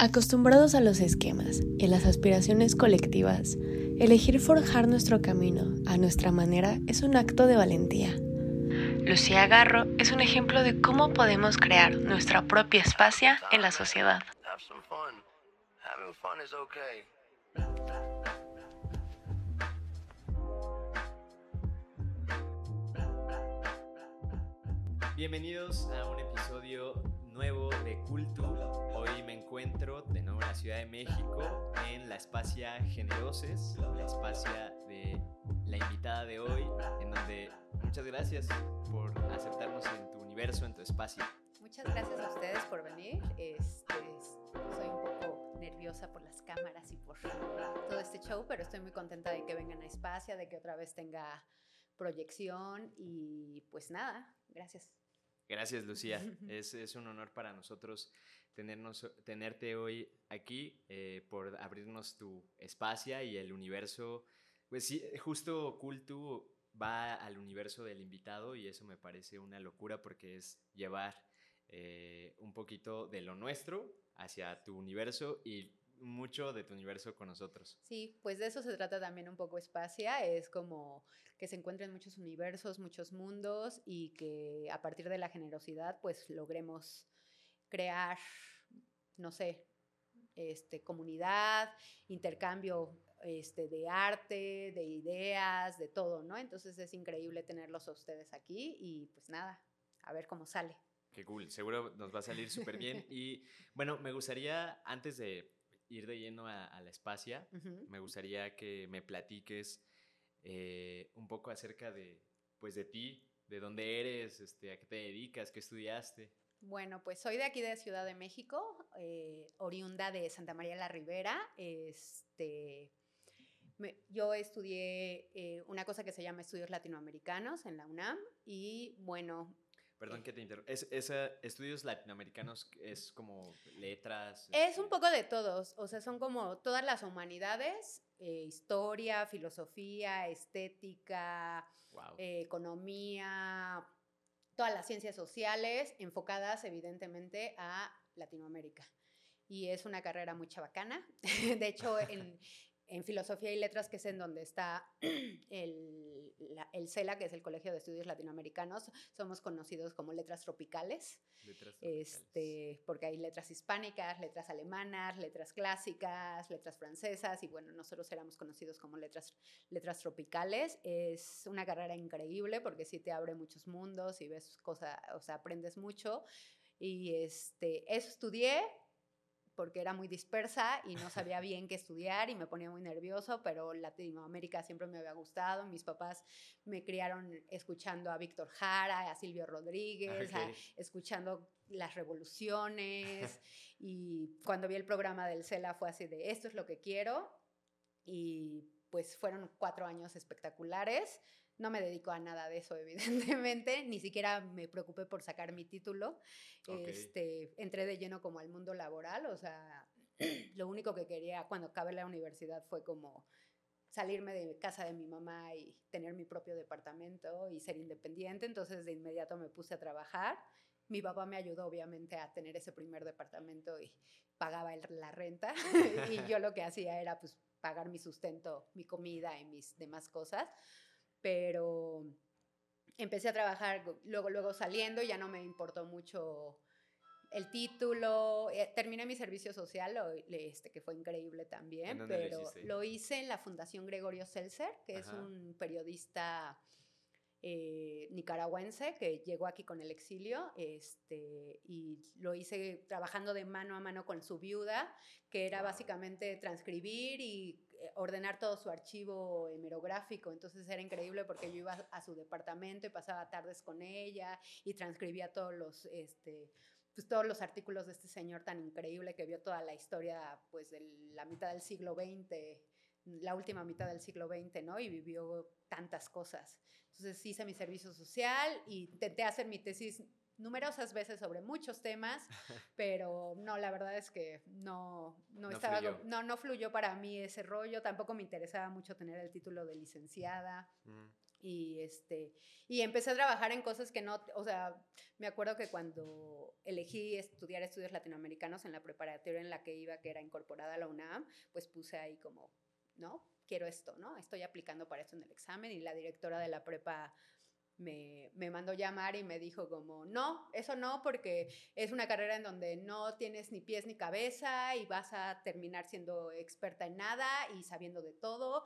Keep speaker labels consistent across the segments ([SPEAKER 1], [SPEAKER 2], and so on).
[SPEAKER 1] Acostumbrados a los esquemas y las aspiraciones colectivas, elegir forjar nuestro camino a nuestra manera es un acto de valentía. Lucía Garro es un ejemplo de cómo podemos crear nuestra propia espacia en la sociedad.
[SPEAKER 2] Bienvenidos a un episodio nuevo de Cultu. Hoy me encuentro de nuevo en la Ciudad de México, en la Espacia Generoses, la espacia de la invitada de hoy, en donde muchas gracias por aceptarnos en tu universo, en tu espacio.
[SPEAKER 3] Muchas gracias a ustedes por venir. Este, soy un poco nerviosa por las cámaras y por todo este show, pero estoy muy contenta de que vengan a Espacia, de que otra vez tenga proyección y pues nada, gracias.
[SPEAKER 2] Gracias, Lucía. Es, es, un honor para nosotros tenernos, tenerte hoy aquí eh, por abrirnos tu espacio y el universo. Pues sí, justo Cultu va al universo del invitado y eso me parece una locura porque es llevar eh, un poquito de lo nuestro hacia tu universo y mucho de tu universo con nosotros.
[SPEAKER 3] Sí, pues de eso se trata también un poco Espacia, es como que se encuentren muchos universos, muchos mundos y que a partir de la generosidad pues logremos crear, no sé, este, comunidad, intercambio este, de arte, de ideas, de todo, ¿no? Entonces es increíble tenerlos a ustedes aquí y pues nada, a ver cómo sale.
[SPEAKER 2] Qué cool, seguro nos va a salir súper bien. Y bueno, me gustaría, antes de ir de lleno a, la espacia, me gustaría que me platiques eh, un poco acerca de, pues, de ti, de dónde eres, este, a qué te dedicas, qué estudiaste.
[SPEAKER 3] Bueno, pues soy de aquí de Ciudad de México, eh, oriunda de Santa María la Ribera. Este, yo estudié eh, una cosa que se llama estudios latinoamericanos en la UNAM y bueno,
[SPEAKER 2] Perdón que te interrumpa. ¿Es, ¿Estudios latinoamericanos es como letras?
[SPEAKER 3] Es un este? poco de todos. O sea, son como todas las humanidades, eh, historia, filosofía, estética, eh, economía, todas las ciencias sociales enfocadas evidentemente a Latinoamérica. Y es una carrera muy chabacana. de hecho, en, en filosofía y letras, que es en donde está el, el, CELA, que es el Colegio de Estudios Latinoamericanos, somos conocidos como letras tropicales, Este, porque hay letras hispánicas, letras alemanas, letras clásicas, letras francesas, y bueno, nosotros éramos conocidos como letras, letras tropicales. Es una carrera increíble porque sí te abre muchos mundos y ves cosas, o sea, aprendes mucho. Y este, eso estudié, porque era muy dispersa y no sabía bien qué estudiar y me ponía muy nervioso, pero Latinoamérica siempre me había gustado. Mis papás me criaron escuchando a Víctor Jara, a Silvio Rodríguez, escuchando las revoluciones. Y cuando vi el programa del CELA fue así de esto es lo que quiero y pues fueron cuatro años espectaculares no me dedico a nada de eso, evidentemente, ni siquiera me preocupé por sacar mi título. Este, entré de lleno como al mundo laboral, o sea, lo único que quería cuando acabé la universidad fue como salirme de casa de mi mamá y tener mi propio departamento y ser independiente, entonces de inmediato me puse a trabajar. Mi papá me ayudó obviamente a tener ese primer departamento y pagaba la renta y yo lo que hacía era pues pagar mi sustento, mi comida y mis demás cosas pero empecé a trabajar luego, luego saliendo, ya no me importó mucho el título, eh, terminé mi servicio social, este, que fue increíble también, pero lo, hice en la Fundación Gregorio Seltzer, que es un periodista eh, nicaragüense que llegó aquí con el exilio, este, y lo hice trabajando de mano a mano con su viuda, que era básicamente transcribir y ordenar todo su archivo hemerográfico. Entonces era increíble porque yo iba a su departamento y pasaba tardes con ella y transcribía todos los, este, pues todos los artículos de este señor tan increíble que vio toda la historia pues de la mitad del siglo XX, la última mitad del siglo XX, ¿no? Y vivió tantas cosas. Entonces hice mi servicio social y intenté hacer mi tesis numerosas veces sobre muchos temas, pero no, la verdad es que no, no, estaba, fluyó. No, no fluyó para mí ese rollo, tampoco me interesaba mucho tener el título de licenciada. Mm. y este y empecé a trabajar en cosas que no, o sea, me acuerdo que cuando elegí estudiar estudios latinoamericanos en la preparatoria en la que iba, que era incorporada a la UNAM, pues puse ahí como, ¿no? Quiero esto, ¿no? Estoy aplicando para esto en el examen y la directora de la prepa me, me, mandó llamar y me dijo como, no, eso no, porque es una carrera en donde no tienes ni pies ni cabeza y vas a terminar siendo experta en nada y sabiendo de todo.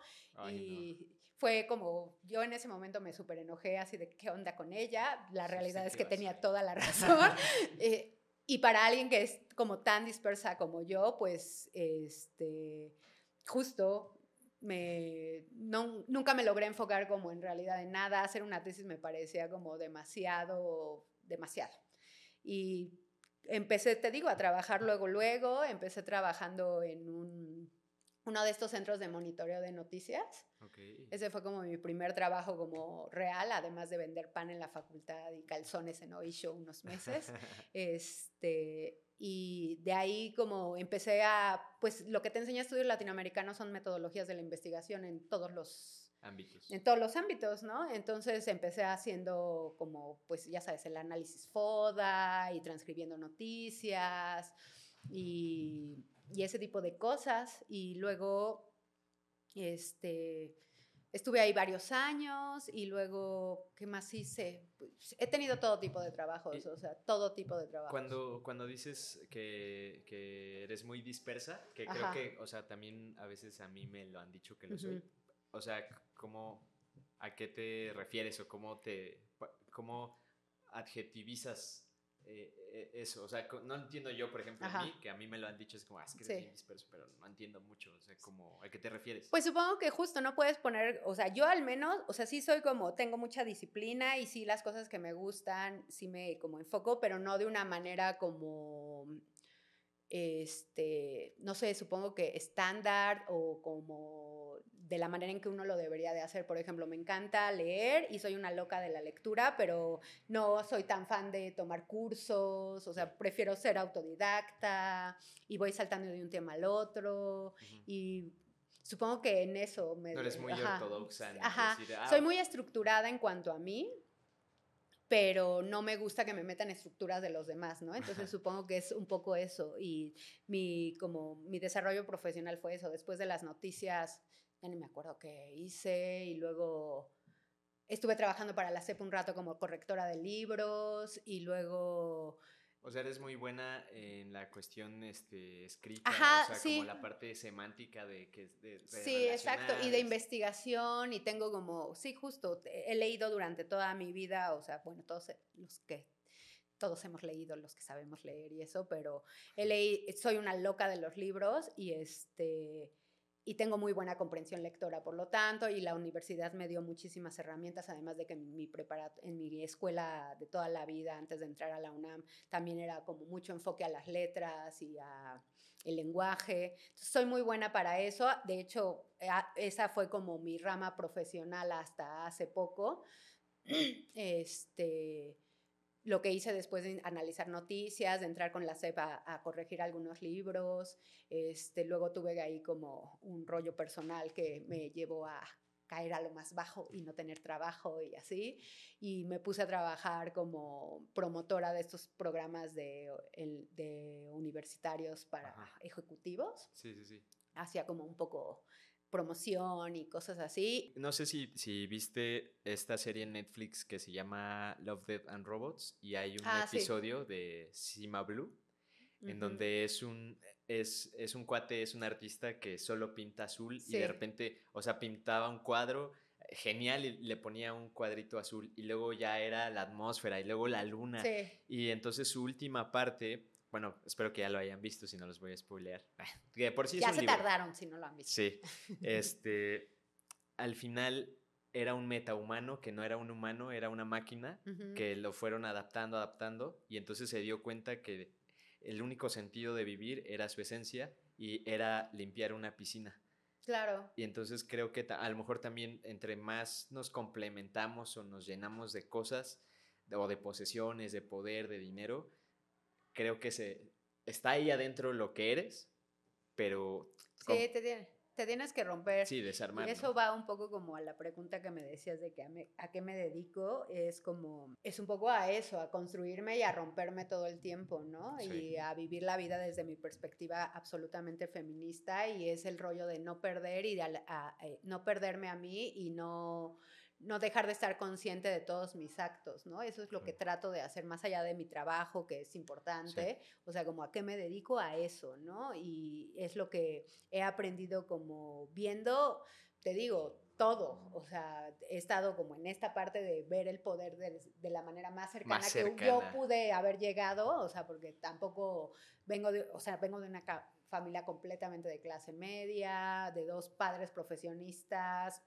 [SPEAKER 3] y fue como, yo en ese momento me súper enojé así de qué onda con ella. La realidad es que tenía toda la razón. Eh, y para alguien que es como tan dispersa como yo, pues, este, justo me, no, nunca me logré enfocar como en realidad en nada. Hacer una tesis me parecía como demasiado, demasiado. Y empecé, te digo, a trabajar luego, luego. Empecé trabajando en un, uno de estos centros de monitoreo de noticias. Ese fue como mi primer trabajo como real, además de vender pan en la facultad y calzones en Oisho unos meses. este, y de ahí como empecé a, pues lo que te enseña estudios latinoamericanos son metodologías de la investigación en todos los
[SPEAKER 2] ámbitos.
[SPEAKER 3] En todos los ámbitos, ¿no? Entonces empecé haciendo como, pues ya sabes, el análisis FODA y transcribiendo noticias y, y ese tipo de cosas. Y luego, este, Estuve ahí varios años y luego, ¿qué más hice? Pues, he tenido todo tipo de trabajos, o sea, todo tipo de trabajos.
[SPEAKER 2] Cuando, cuando dices que, que eres muy dispersa, que creo que, o sea, también a veces a mí me lo han dicho que lo soy. O sea, ¿cómo, ¿a qué te refieres o cómo te, cómo adjetivizas eh, eh, eso, o sea, no entiendo yo, por ejemplo, a mí, que a mí me lo han dicho, es como, ah, es que eres disperso, pero no entiendo mucho, o sea, como, ¿a qué te refieres?
[SPEAKER 3] Pues supongo que justo no puedes poner, o sea, yo al menos, o sea, sí soy como, tengo mucha disciplina y sí las cosas que me gustan, sí me como enfoco, pero no de una manera como, este, no sé, supongo que estándar o como de la manera en que uno lo debería de hacer. Por ejemplo, me encanta leer y soy una loca de la lectura, pero no soy tan fan de tomar cursos, o sea, prefiero ser autodidacta y voy saltando de un tema al otro y supongo que en eso me...
[SPEAKER 2] No eres muy ortodoxa.
[SPEAKER 3] ajá, ah, soy muy estructurada en cuanto a mí, pero no me gusta que me metan estructuras de los demás, ¿no? Entonces supongo que es un poco eso y mi, como mi desarrollo profesional fue eso, después de las noticias ya ni me acuerdo qué hice y luego estuve trabajando para la CEP un rato como correctora de libros y luego...
[SPEAKER 2] O sea, eres muy buena en la cuestión este, escrita, o sea, como la parte semántica de que...
[SPEAKER 3] sí, exacto, y de investigación y tengo como, sí, justo, he leído durante toda mi vida, o sea, bueno, todos los que todos hemos leído, los que sabemos leer y eso, pero he leído, soy una loca de los libros y este y tengo muy buena comprensión lectora, por lo tanto, y la universidad me dio muchísimas herramientas, además de que mi, en mi escuela de toda la vida, antes de entrar a la UNAM, también era como mucho enfoque a las letras y a el lenguaje. soy muy buena para eso. De hecho, esa fue como mi rama profesional hasta hace poco. Este, lo que hice después de analizar noticias, de entrar con la CEPA a, corregir algunos libros, este, luego tuve ahí como un rollo personal que me llevó a caer a lo más bajo y no tener trabajo y así, y me puse a trabajar como promotora de estos programas de, de universitarios para ejecutivos.
[SPEAKER 2] Sí, sí, sí.
[SPEAKER 3] Hacía como un poco promoción y cosas así.
[SPEAKER 2] No sé si, si viste esta serie en Netflix que se llama Love, Death and Robots y hay un ah, episodio de Sima Blue en donde es un, es, es, un cuate, es un artista que solo pinta azul y de repente, o sea, pintaba un cuadro genial y le ponía un cuadrito azul y luego ya era la atmósfera y luego la luna. Y entonces su última parte bueno, espero que ya lo hayan visto, si no los voy a spoilear.
[SPEAKER 3] Que por sí ya se tardaron si no lo han visto.
[SPEAKER 2] Sí. Este, al final era un metahumano que no era un humano, era una máquina que lo fueron adaptando, adaptando y entonces se dio cuenta que el único sentido de vivir era su esencia y era limpiar una piscina.
[SPEAKER 3] Claro.
[SPEAKER 2] Y entonces creo que a lo mejor también entre más nos complementamos o nos llenamos de cosas o de posesiones, de poder, de dinero, creo que se, está ahí adentro lo que eres, pero...
[SPEAKER 3] Sí, te, te tienes que romper.
[SPEAKER 2] Sí, desarmar.
[SPEAKER 3] Y eso va un poco como a la pregunta que me decías de que a, qué me dedico, es como, es un poco a eso, a construirme y a romperme todo el tiempo, ¿no? Y a vivir la vida desde mi perspectiva absolutamente feminista y es el rollo de no perder y de eh, no perderme a mí y no no dejar de estar consciente de todos mis actos, ¿no? Eso es lo que trato de hacer más allá de mi trabajo, que es importante, o sea, como a qué me dedico a eso, ¿no? Y es lo que he aprendido como viendo, te digo, todo, o sea, he estado como en esta parte de ver el poder de, la manera más cercana, que yo pude haber llegado, o sea, porque tampoco vengo de, o sea, vengo de una familia completamente de clase media, de dos padres profesionistas,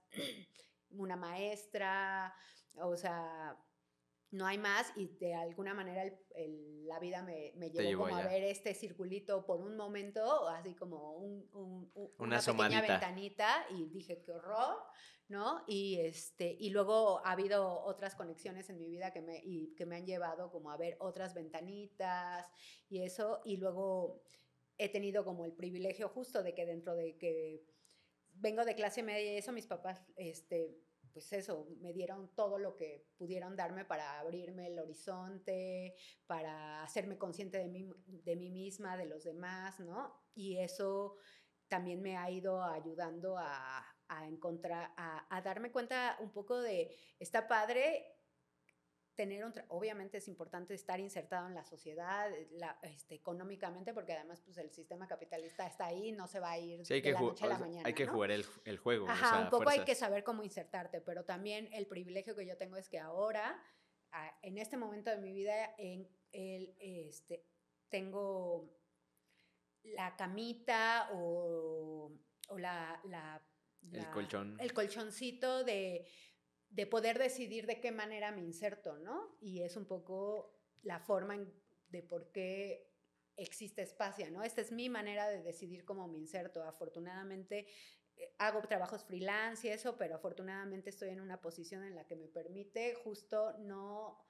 [SPEAKER 3] una maestra, o sea, no hay más y de alguna manera la vida me, llevó, como a ver este circulito por un momento, así como una, pequeña ventanita y dije, qué horror, ¿no? Y, este, y luego ha habido otras conexiones en mi vida que me, y, que me han llevado como a ver otras ventanitas y eso, y luego he tenido como el privilegio justo de que dentro de que vengo de clase media y eso, mis papás, este, pues eso, me dieron todo lo que pudieron darme para abrirme el horizonte, para hacerme consciente de mí, de mí misma, de los demás, ¿no? Y eso también me ha ido ayudando a, a encontrar, a, a, darme cuenta un poco de, está padre tener un, obviamente es importante estar insertado en la sociedad eh, este, económicamente, porque además pues el sistema capitalista está ahí, no se va a ir de la noche a la mañana.
[SPEAKER 2] Hay que jugar el, el, juego.
[SPEAKER 3] Ajá, un poco hay que saber cómo insertarte, pero también el privilegio que yo tengo es que ahora, en este momento de mi vida, en el, este, tengo la camita o, o la, la,
[SPEAKER 2] el colchón.
[SPEAKER 3] El colchoncito de de poder decidir de qué manera me inserto, ¿no? Y es un poco la forma de por qué existe espacio, ¿no? Esta es mi manera de decidir cómo me inserto. Afortunadamente eh, hago trabajos freelance y eso, pero afortunadamente estoy en una posición en la que me permite justo no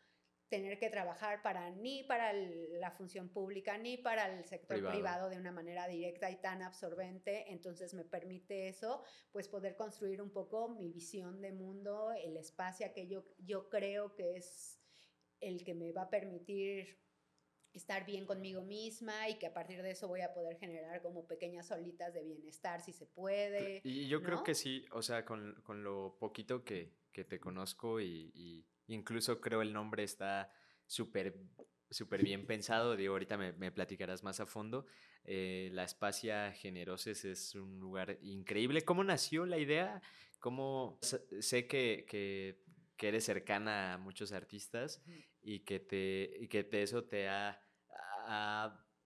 [SPEAKER 3] tener que trabajar para ni para la función pública ni para el sector privado. de una manera directa y tan absorbente, entonces me permite eso, pues poder construir un poco mi visión de mundo, el espacio que yo, yo creo que es el que me va a permitir estar bien conmigo misma y que a partir de eso voy a poder generar como pequeñas olitas de bienestar si se puede.
[SPEAKER 2] Y yo creo que sí, o sea, con, con lo poquito que, que te conozco y Incluso creo el nombre está súper súper bien pensado. Digo, ahorita me, me platicarás más a fondo. Eh, la Espacia Generoses es un lugar increíble. ¿Cómo nació la idea? ¿Cómo sé que, que, que eres cercana a muchos artistas y que, te, y que eso te ha,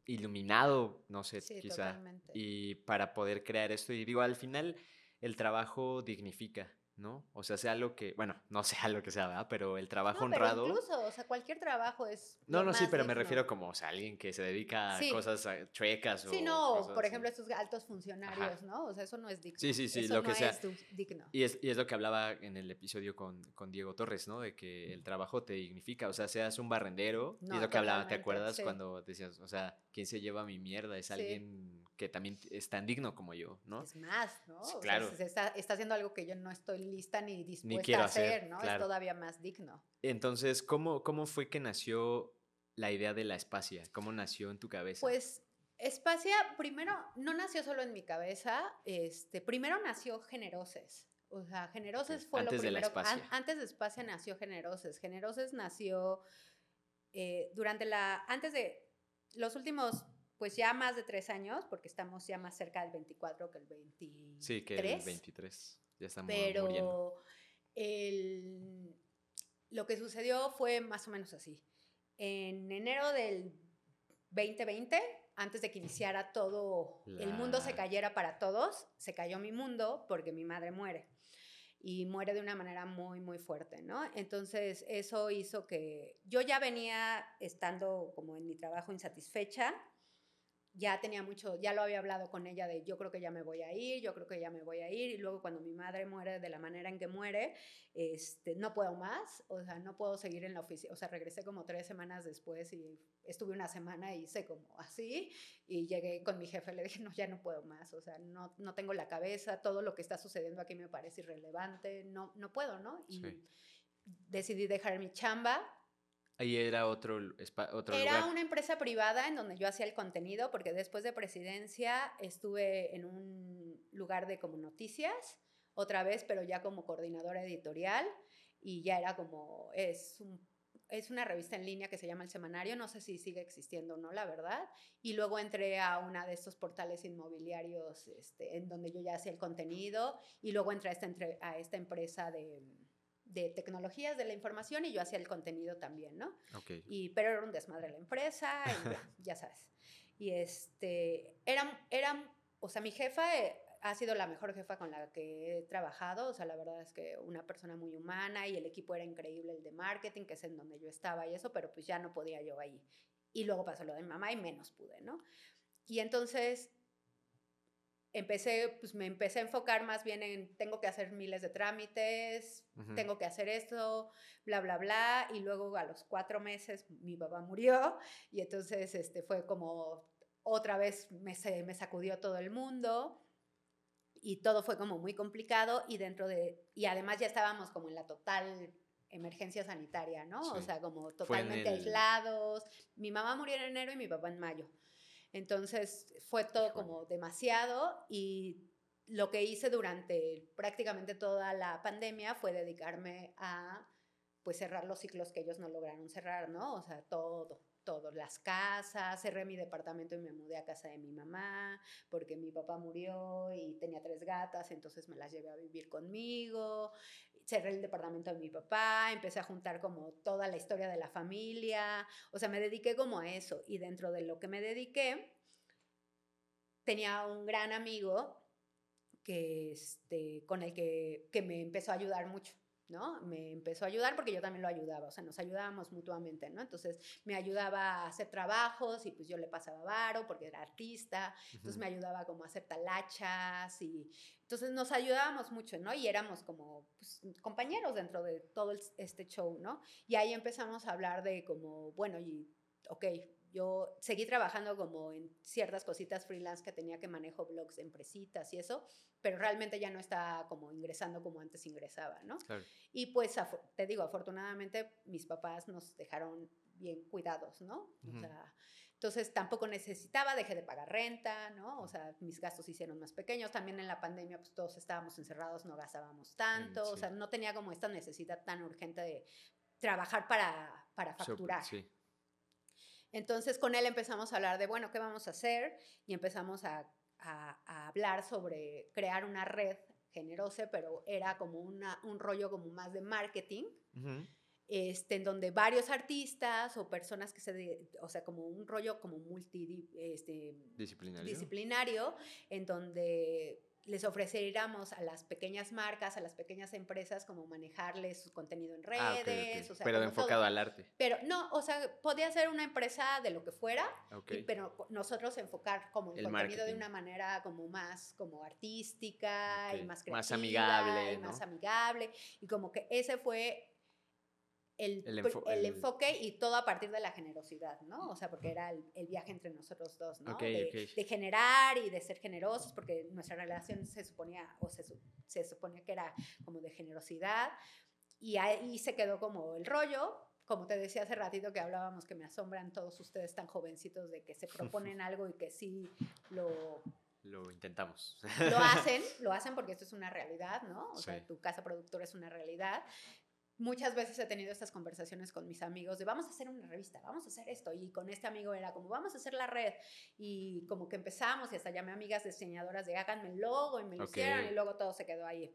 [SPEAKER 2] iluminado, no sé, quizá. Y para poder crear esto. Y digo, al final el trabajo dignifica. ¿No? O sea, sea lo que, bueno, no sea lo que sea, ¿verdad? Pero el trabajo no, pero honrado.
[SPEAKER 3] Incluso, o sea, cualquier trabajo es.
[SPEAKER 2] No, no, sí, pero me refiero como, o sea, alguien que se dedica a cosas eh, chuecas o.
[SPEAKER 3] Sí, no, por ejemplo, estos altos funcionarios, ¿no? O sea, eso no es digno.
[SPEAKER 2] Sí, sí, sí, lo que sea. digno. Y es, y es lo que hablaba en el episodio con, con, Diego Torres, ¿no? De que el trabajo te dignifica, o sea, seas un barrendero. y es lo que hablaba, ¿te acuerdas? Cuando decías, o sea, ¿quién se lleva mi mierda? Es alguien que también es tan digno como yo, ¿no?
[SPEAKER 3] Es más, ¿no? claro. está, está, haciendo algo que yo no estoy lista ni dispuesta a hacer, ¿no? Es todavía más digno.
[SPEAKER 2] Entonces, ¿cómo, ¿cómo fue que nació la idea de la espacia? ¿Cómo nació en tu cabeza?
[SPEAKER 3] Pues Espacia, primero, no nació solo en mi cabeza, este, primero nació Generoses. O sea, Generoses fue lo primero. De antes de Espacia nació Generoses. Generoses nació eh, durante la. Antes de los últimos pues ya más de tres años, porque estamos ya más cerca del 24 que el 23.
[SPEAKER 2] Sí, que el 23. Ya estamos
[SPEAKER 3] Pero el, lo que sucedió fue más o menos así. En enero del 2020, antes de que iniciara todo, el mundo se cayera para todos, se cayó mi mundo porque mi madre muere. Y muere de una manera muy, muy fuerte, ¿no? Entonces, eso hizo que yo ya venía estando como en mi trabajo insatisfecha, ya tenía mucho, ya lo había hablado con ella de yo creo que ya me voy a ir, yo creo que ya me voy a ir y luego cuando mi madre muere de la manera en que muere, este, no puedo más, o sea, no puedo seguir en la oficina, o sea, regresé como tres semanas después y estuve una semana y hice como así y llegué con mi jefe, le dije, no, ya no puedo más, o sea, no, no tengo la cabeza, todo lo que está sucediendo aquí me parece irrelevante, no, no puedo, ¿no? Y decidí dejar mi chamba
[SPEAKER 2] Ahí era otro, otro
[SPEAKER 3] era una empresa privada en donde yo hacía el contenido, porque después de presidencia estuve en un lugar de como noticias, otra vez, pero ya como coordinadora editorial, y ya era como, es es una revista en línea que se llama El Semanario, no sé si sigue existiendo o no, la verdad. Y luego entré a una de estos portales inmobiliarios este, en donde yo ya hacía el contenido y luego entré a esta, a esta empresa de, de tecnologías de la información y yo hacía el contenido también, ¿no?
[SPEAKER 2] Okay.
[SPEAKER 3] Y, pero era un desmadre la empresa, ya, sabes. Y este, eran, eran, o sea, mi jefa eh, ha sido la mejor jefa con la que he trabajado, o sea, la verdad es que una persona muy humana y el equipo era increíble, el de marketing, que es en donde yo estaba y eso, pero pues ya no podía yo ahí. Y luego pasó lo de mi mamá y menos pude, ¿no? Y entonces empecé, pues me empecé a enfocar más bien en tengo que hacer miles de trámites, tengo que hacer esto, bla, bla, bla. Y luego a los cuatro meses mi papá murió y entonces este, fue como otra vez me, me sacudió todo el mundo y todo fue como muy complicado y dentro de, y además ya estábamos como en la total emergencia sanitaria, ¿no? O sea, como totalmente aislados. Mi mamá murió en enero y mi papá en mayo. Entonces fue todo como demasiado y lo que hice durante prácticamente toda la pandemia fue dedicarme a pues cerrar los ciclos que ellos no lograron cerrar, ¿no? O sea, todo, todo, las casas, cerré mi departamento y me mudé a casa de mi mamá porque mi papá murió y tenía tres gatas, entonces me las llevé a vivir conmigo, cerré el departamento de mi papá, empecé a juntar como toda la historia de la familia, o sea, me dediqué como a eso y dentro de lo que me dediqué, tenía un gran amigo que, este, con el que, que me empezó a ayudar mucho. ¿No? Me empezó a ayudar porque yo también lo ayudaba, o sea, nos ayudábamos mutuamente, ¿no? Entonces me ayudaba a hacer trabajos y pues yo le pasaba varo porque era artista, entonces me ayudaba como a hacer talachas y entonces nos ayudábamos mucho, ¿no? Y éramos como pues, compañeros dentro de todo este show, ¿no? Y ahí empezamos a hablar de como, bueno, y, ok, yo seguí trabajando como en ciertas cositas freelance que tenía que manejo blogs, empresitas y eso, pero realmente ya no está como ingresando como antes ingresaba, ¿no? Y pues te digo, afortunadamente mis papás nos dejaron bien cuidados, ¿no? O sea, entonces tampoco necesitaba, dejé de pagar renta, ¿no? O sea, mis gastos hicieron más pequeños. También en la pandemia, pues todos estábamos encerrados, no gastábamos tanto. O sea, no tenía como esta necesidad tan urgente de trabajar para, para facturar. Sí. Entonces con él empezamos a hablar de, bueno, ¿qué vamos a hacer? Y empezamos a, hablar sobre crear una red generosa, pero era como una, un rollo como más de marketing. Este, en donde varios artistas o personas que se, o sea, como un rollo como multidisciplinario, este, disciplinario, en donde les ofreciéramos a las pequeñas marcas, a las pequeñas empresas, como manejarles su contenido en ah, redes.
[SPEAKER 2] pero enfocado al arte.
[SPEAKER 3] Pero no, o sea, podía ser una empresa de lo que fuera, pero nosotros enfocar como el, contenido de una manera como más como artística y más creativa.
[SPEAKER 2] Más amigable.
[SPEAKER 3] Y más amigable. Y como que ese fue el, el, enfoque y todo a partir de la generosidad, ¿no? O sea, porque era el, viaje entre nosotros dos, ¿no? de, de, generar y de ser generosos, porque nuestra relación se suponía, o se, se suponía que era como de generosidad, y ahí se quedó como el rollo, como te decía hace ratito que hablábamos que me asombran todos ustedes tan jovencitos de que se proponen algo y que sí lo
[SPEAKER 2] lo intentamos.
[SPEAKER 3] Lo hacen, lo hacen porque esto es una realidad, ¿no? O sea, tu casa productora es una realidad muchas veces he tenido estas conversaciones con mis amigos de vamos a hacer una revista, vamos a hacer esto. Y con este amigo era como vamos a hacer la red. Y como que empezamos y hasta llamé a amigas diseñadoras de háganme el logo y me lo hicieron y luego todo se quedó ahí.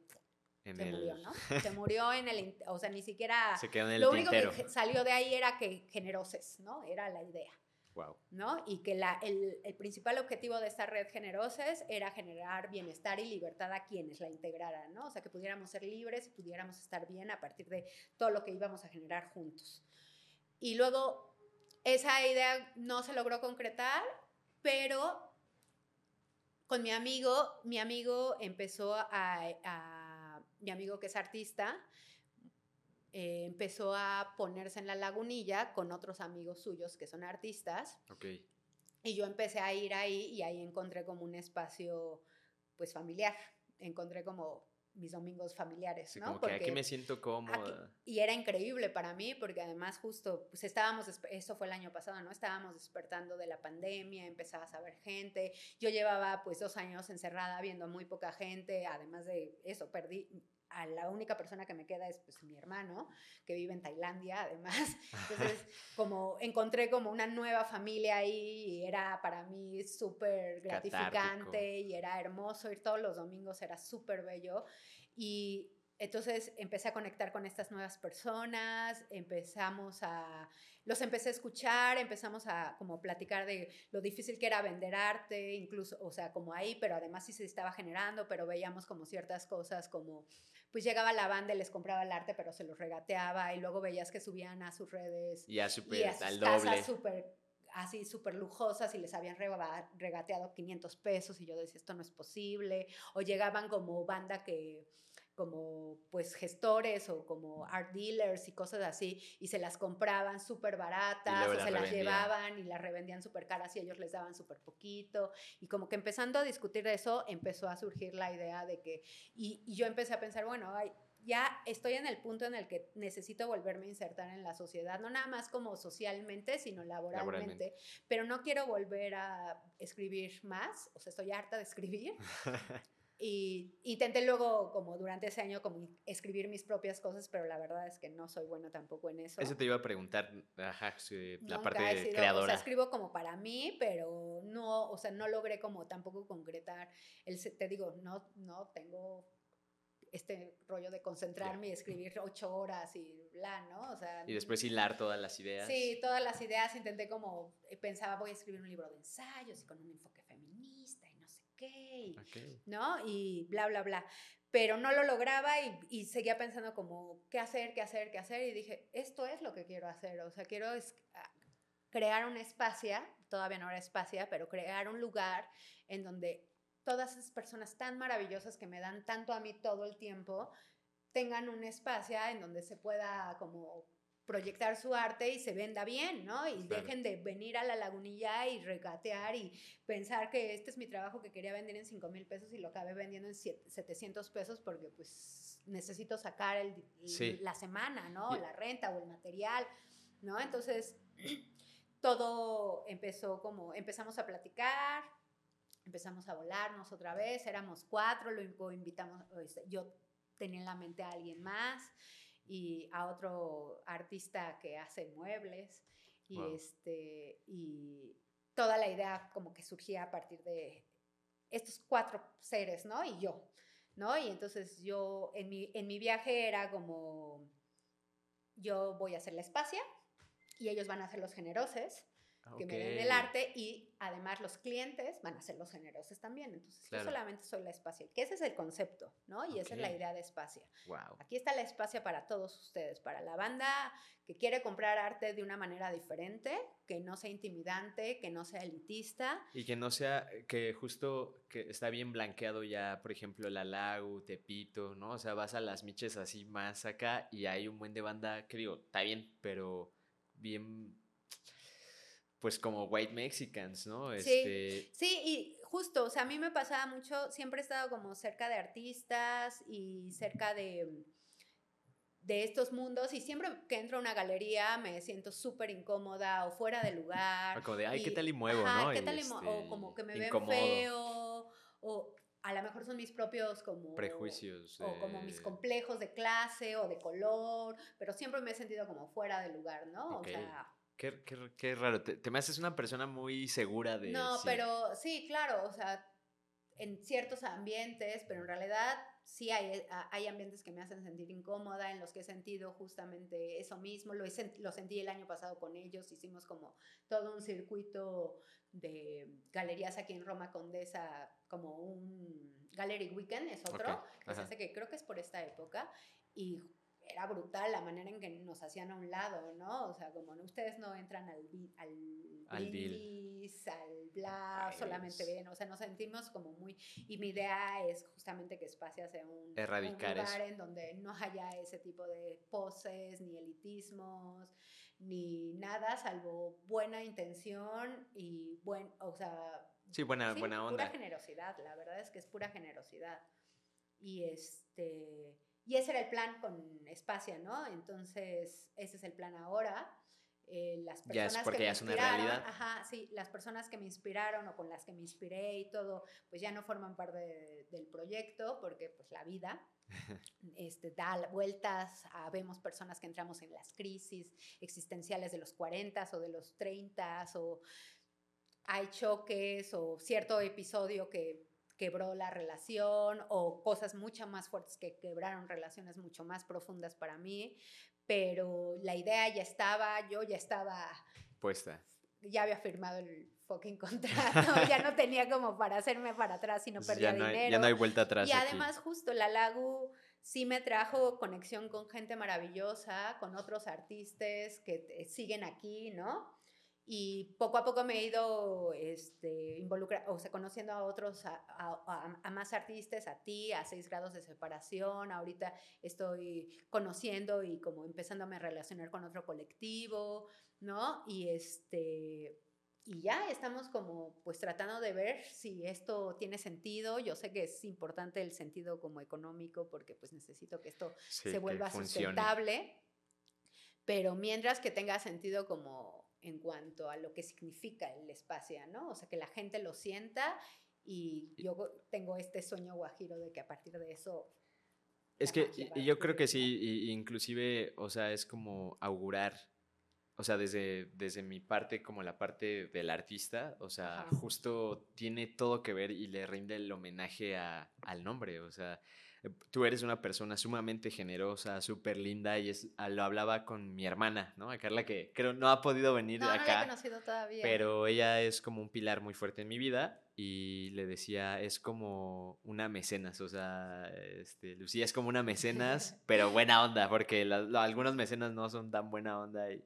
[SPEAKER 3] se murió, ¿no? Se murió en el, o sea, ni siquiera...
[SPEAKER 2] Se quedó en el
[SPEAKER 3] Lo único que salió de ahí era que generoses, ¿no? Era la idea.
[SPEAKER 2] Wow.
[SPEAKER 3] ¿no? Y que la, el, el, principal objetivo de esta red Generoses era generar bienestar y libertad a quienes la integraran, ¿no? O sea, que pudiéramos ser libres y pudiéramos estar bien a partir de todo lo que íbamos a generar juntos. Y luego esa idea no se logró concretar pero con mi amigo, mi amigo empezó a, mi amigo que es artista, eh, empezó a ponerse en la lagunilla con otros amigos suyos que son artistas.
[SPEAKER 2] Okay.
[SPEAKER 3] Y yo empecé a ir ahí y ahí encontré como un espacio pues familiar. Encontré como mis domingos familiares, ¿no?
[SPEAKER 2] Como que aquí me siento cómoda.
[SPEAKER 3] y era increíble para mí porque además justo, pues estábamos, eso fue el año pasado, ¿no? Estábamos despertando de la pandemia, empezabas a ver gente. Yo llevaba pues dos años encerrada viendo muy poca gente, además de eso, perdí, a la única persona que me queda es pues, mi hermano, que vive en Tailandia además. Entonces, como encontré como una nueva familia ahí y era para mí súper gratificante y era hermoso ir todos los domingos, era súper bello. Y entonces empecé a conectar con estas nuevas personas, empezamos a, los empecé a escuchar, empezamos a como platicar de lo difícil que era vender arte, incluso, o sea, como ahí, pero además sí se estaba generando, pero veíamos como ciertas cosas como, pues llegaba la banda y les compraba el arte, pero se los regateaba y luego veías que subían a sus redes
[SPEAKER 2] y a, super,
[SPEAKER 3] y a sus casas súper así súper lujosas y les habían regateado 500 pesos y yo decía, esto no es posible. O llegaban como banda que como pues gestores o como art dealers y cosas así y se las compraban súper baratas o se las llevaban y las revendían súper caras y ellos les daban súper poquito. Y como que empezando a discutir de eso empezó a surgir la idea de que y, yo empecé a pensar bueno ya estoy en el punto en el que necesito volverme a insertar en la sociedad, no nada más como socialmente, sino laboralmente, pero no quiero volver a escribir más, o sea, estoy harta de escribir. Y intenté luego, como durante ese año, como escribir mis propias cosas, pero la verdad es que no soy bueno tampoco en eso.
[SPEAKER 2] Eso te iba a preguntar, ajá, la parte de creadora. O
[SPEAKER 3] sea, escribo como para mí, pero no, o sea, no logré como tampoco concretar. El, te digo, no, no tengo este rollo de concentrarme y escribir ocho horas y bla, ¿no? O sea,
[SPEAKER 2] y después hilar todas las ideas.
[SPEAKER 3] Sí, todas las ideas. Intenté como, eh, pensaba, voy a escribir un libro de ensayos y con un enfoque ¿no? Y bla, bla, bla. Pero no lo lograba y, seguía pensando como, ¿qué hacer, qué hacer, qué hacer? Y dije, esto es lo que quiero hacer. O sea, quiero ah, crear un espacio, todavía no era espacio, pero crear un lugar en donde todas esas personas tan maravillosas que me dan tanto a mí todo el tiempo, tengan un espacio en donde se pueda como proyectar su arte y se venda bien, ¿no? Y dejen de venir a la lagunilla y regatear y pensar que este es mi trabajo que quería vender en 5 mil pesos y lo acabé vendiendo en 700 pesos porque pues necesito sacar el, la semana, ¿no? La renta o el material, ¿no? Entonces, todo empezó como, empezamos a platicar, empezamos a volarnos otra vez, éramos cuatro, luego invitamos, este, yo tenía en la mente a alguien más y a otro artista que hace muebles y este y toda la idea como que surgía a partir de estos cuatro seres, ¿no? Y yo, ¿no? Y entonces yo en mi, en mi viaje era como yo voy a hacer la espacia y ellos van a ser los generosos que me den el arte y además los clientes van a ser los generosos también. Entonces, yo solamente soy la espacia, que ese es el concepto, ¿no? Y esa es la idea de espacia.
[SPEAKER 2] Wow.
[SPEAKER 3] Aquí está la espacia para todos ustedes, para la banda que quiere comprar arte de una manera diferente, que no sea intimidante, que no sea elitista.
[SPEAKER 2] Y que no sea, que justo que está bien blanqueado ya, por ejemplo, la Lago, Tepito, ¿no? O sea, vas a las miches así más acá y hay un buen de banda que digo, está bien, pero bien pues como white Mexicans, ¿no?
[SPEAKER 3] Sí, este... sí, y justo, o sea, a mí me pasaba mucho, siempre he estado como cerca de artistas y cerca de, de estos mundos y siempre que entro a una galería me siento súper incómoda o fuera de lugar.
[SPEAKER 2] O como de, ay, ¿qué tal y muevo, no?
[SPEAKER 3] ¿qué tal y o este, como que me ven feo, o a lo mejor son mis propios como...
[SPEAKER 2] Prejuicios.
[SPEAKER 3] O como mis complejos de clase o de color, pero siempre me he sentido como fuera de lugar, ¿no? O sea
[SPEAKER 2] Qué, qué, raro. Te, me haces una persona muy segura de.
[SPEAKER 3] No, pero sí, claro, o sea, en ciertos ambientes, pero en realidad sí hay, hay ambientes que me hacen sentir incómoda, en los que he sentido justamente eso mismo. Lo, lo sentí el año pasado con ellos, hicimos como todo un circuito de galerías aquí en Roma Condesa, como un Gallery Weekend, es otro, que se hace que creo que es por esta época, y era brutal la manera en que nos hacían a un lado, ¿no? O sea, como ustedes no entran al, al, al al bla, solamente ven, o sea, nos sentimos como muy, y mi idea es justamente que Espacio sea un,
[SPEAKER 2] Erradicar
[SPEAKER 3] lugar en donde no haya ese tipo de poses, ni elitismos, ni nada, salvo buena intención y buen, o sea...
[SPEAKER 2] Sí, buena, buena onda.
[SPEAKER 3] Pura generosidad, la verdad es que es pura generosidad. Y este y ese era el plan con Espacia, ¿no? Entonces, ese es el plan ahora. Eh, las personas
[SPEAKER 2] ya es porque
[SPEAKER 3] que
[SPEAKER 2] ya es una realidad.
[SPEAKER 3] Ajá, sí, las personas que me inspiraron o con las que me inspiré y todo, pues ya no forman parte del proyecto porque pues la vida este, da vueltas, a, vemos personas que entramos en las crisis existenciales de los 40 o de los 30 o hay choques o cierto episodio que quebró la relación o cosas mucho más fuertes que quebraron relaciones mucho más profundas para mí, pero la idea ya estaba, yo ya estaba
[SPEAKER 2] puesta.
[SPEAKER 3] Ya había firmado el fucking contrato, ya no tenía como para hacerme para atrás y no perdía dinero.
[SPEAKER 2] ya no hay vuelta atrás.
[SPEAKER 3] Y además justo la Lagu sí me trajo conexión con gente maravillosa, con otros artistas que siguen aquí, ¿no? Y poco a poco me he ido este, involucrando, o sea, conociendo a otros, a, a, más artistas, a ti, a seis grados de separación. Ahorita estoy conociendo y como empezándome a relacionar con otro colectivo, ¿no? Y este. Y ya estamos como pues tratando de ver si esto tiene sentido. Yo sé que es importante el sentido como económico porque pues necesito que esto se vuelva sustentable. Pero mientras que tenga sentido como en cuanto a lo que significa el espacio, ¿no? O sea, que la gente lo sienta y yo tengo este sueño guajiro de que a partir de eso...
[SPEAKER 2] Es que y yo creo que sí, inclusive, o sea, es como augurar, o sea, desde, desde mi parte como la parte del artista, o sea, justo tiene todo que ver y le rinde el homenaje a, al nombre, o sea, tú eres una persona sumamente generosa, súper linda y es, ah, lo hablaba con mi hermana, ¿no? A Carla que creo no ha podido venir
[SPEAKER 3] no,
[SPEAKER 2] acá.
[SPEAKER 3] No la he conocido todavía.
[SPEAKER 2] Pero ella es como un pilar muy fuerte en mi vida y le decía, es como una mecenas, o sea, este, Lucía es como una mecenas, pero buena onda, porque algunos mecenas no son tan buena onda y,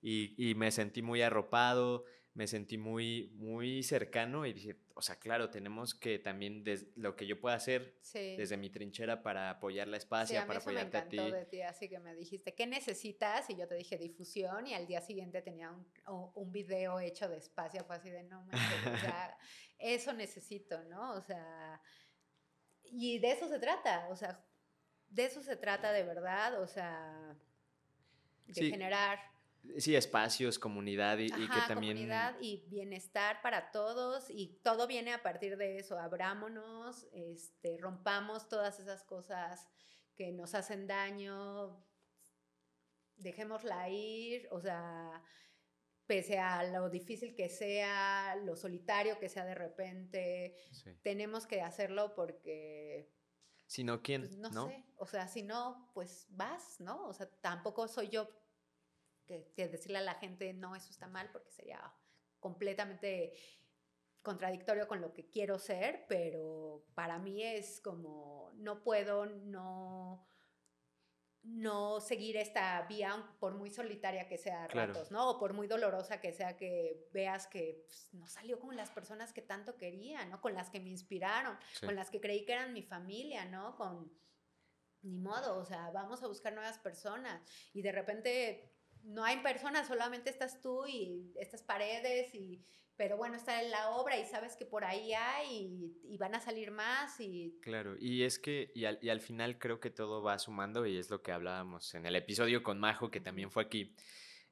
[SPEAKER 2] y, y me sentí muy arropado me sentí muy, muy cercano y dije, o sea, claro, tenemos que también lo que yo pueda hacer desde mi trinchera para apoyar la espacia,
[SPEAKER 3] sí,
[SPEAKER 2] para apoyarte
[SPEAKER 3] a ti. de ti. Así que me dijiste, ¿qué necesitas? Y yo te dije difusión y al día siguiente tenía un, un video hecho de espacio, fue así de no me o sea, eso necesito, ¿no? O sea, y de eso se trata, o sea, de eso se trata de verdad, o sea, de generar
[SPEAKER 2] Sí, espacios, comunidad y, que también...
[SPEAKER 3] comunidad y bienestar para todos y todo viene a partir de eso. Abrámonos, este, rompamos todas esas cosas que nos hacen daño, dejémosla ir, o sea, pese a lo difícil que sea, lo solitario que sea de repente, tenemos que hacerlo porque...
[SPEAKER 2] Si no, ¿quién?
[SPEAKER 3] Pues, no, no, sé, o sea, si no, pues vas, ¿no? O sea, tampoco soy yo que, decirle a la gente, no, eso está mal, porque sería completamente contradictorio con lo que quiero ser, pero para mí es como, no puedo no, no seguir esta vía, por muy solitaria que sea a ratos, ¿no? O por muy dolorosa que sea que veas que pues, no salió con las personas que tanto quería, ¿no? Con las que me inspiraron, con las que creí que eran mi familia, ¿no? Con, ni modo, o sea, vamos a buscar nuevas personas y de repente no hay personas, solamente estás tú y estas paredes y pero bueno, está en la obra y sabes que por ahí hay y, van a salir más y...
[SPEAKER 2] Claro, y es que, y al, y al, final creo que todo va sumando y es lo que hablábamos en el episodio con Majo, que también fue aquí,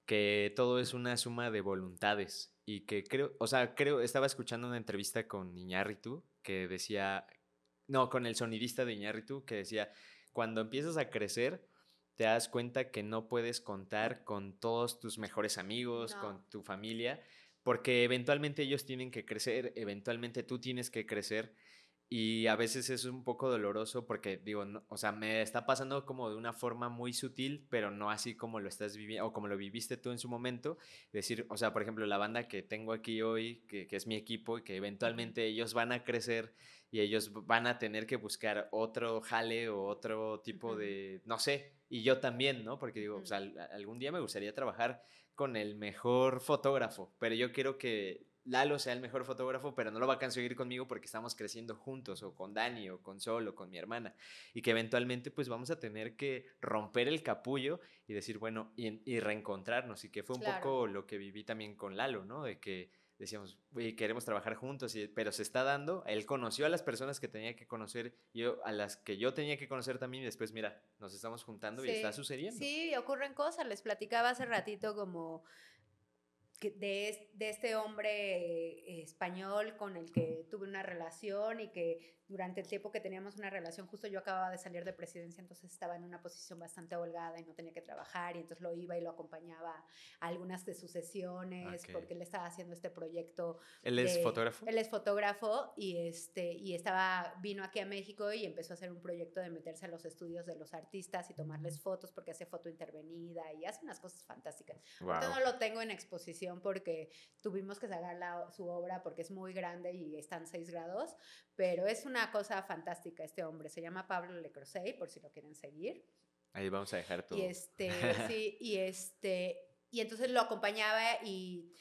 [SPEAKER 2] que todo es una suma de voluntades y que creo, o sea, creo, estaba escuchando una entrevista con Iñárritu que decía, no, con el sonidista de Iñárritu, que decía, cuando empiezas a crecer, te das cuenta que no puedes contar con todos tus mejores amigos, con tu familia, porque eventualmente ellos tienen que crecer, eventualmente tú tienes que crecer y a veces es un poco doloroso porque, digo, o sea, me está pasando como de una forma muy sutil, pero no así como lo estás viviendo o como lo viviste tú en su momento. Decir, o sea, por ejemplo, la banda que tengo aquí hoy, que, que es mi equipo y que eventualmente ellos van a crecer y ellos van a tener que buscar otro jale o otro tipo de, no sé, y yo también, ¿no? Porque digo, o sea, algún día me gustaría trabajar con el mejor fotógrafo, pero yo quiero que Lalo sea el mejor fotógrafo, pero no lo va a conseguir conmigo porque estamos creciendo juntos, o con Dani, o con Sol, o con mi hermana. Y que eventualmente pues vamos a tener que romper el capullo y decir, bueno, y, reencontrarnos. Y que fue un poco lo que viví también con Lalo, ¿no? De que decíamos, queremos trabajar juntos, y, pero se está dando. Él conoció a las personas que tenía que conocer, yo a las que yo tenía que conocer también, y después, mira, nos estamos juntando y está sucediendo.
[SPEAKER 3] Sí, ocurren cosas. Les platicaba hace ratito como de, de, este hombre español con el que tuve una relación y que durante el tiempo que teníamos una relación, justo yo acababa de salir de presidencia, entonces estaba en una posición bastante holgada y no tenía que trabajar y entonces lo iba y lo acompañaba a algunas de sus sesiones porque él estaba haciendo este proyecto.
[SPEAKER 2] ¿Él es fotógrafo?
[SPEAKER 3] Él es fotógrafo y, este, y estaba, vino aquí a México y empezó a hacer un proyecto de meterse a los estudios de los artistas y tomarles fotos porque hace foto intervenida y hace unas cosas fantásticas. Wow. no lo tengo en exposición porque tuvimos que sacar la, su obra porque es muy grande y están seis grados, pero es una cosa fantástica este hombre. Se llama Pablo Lecrosey, por si lo quieren seguir.
[SPEAKER 2] Ahí vamos a dejar todo.
[SPEAKER 3] Y este, sí, y este, y entonces lo acompañaba y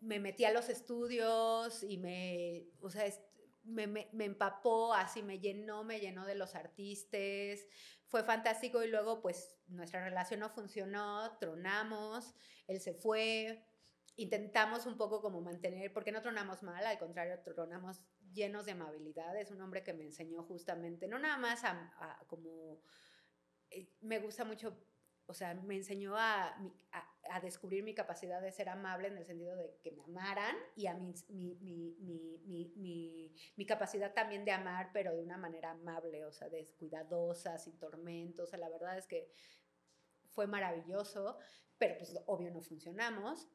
[SPEAKER 3] me metí a los estudios y me, o sea, me, me, me, empapó, así me llenó, me llenó de los artistas. Fue fantástico y luego pues nuestra relación no funcionó, tronamos, él se fue, intentamos un poco como mantener, porque no tronamos mal, al contrario, tronamos llenos de amabilidad. Es un hombre que me enseñó justamente, no nada más a, como, eh, me gusta mucho, o sea, me enseñó a, a, descubrir mi capacidad de ser amable en el sentido de que me amaran y a mi, mi, mi, mi, capacidad también de amar, pero de una manera amable, o sea, descuidadosa, sin tormentos. O sea, la verdad es que fue maravilloso, pero pues obvio no funcionamos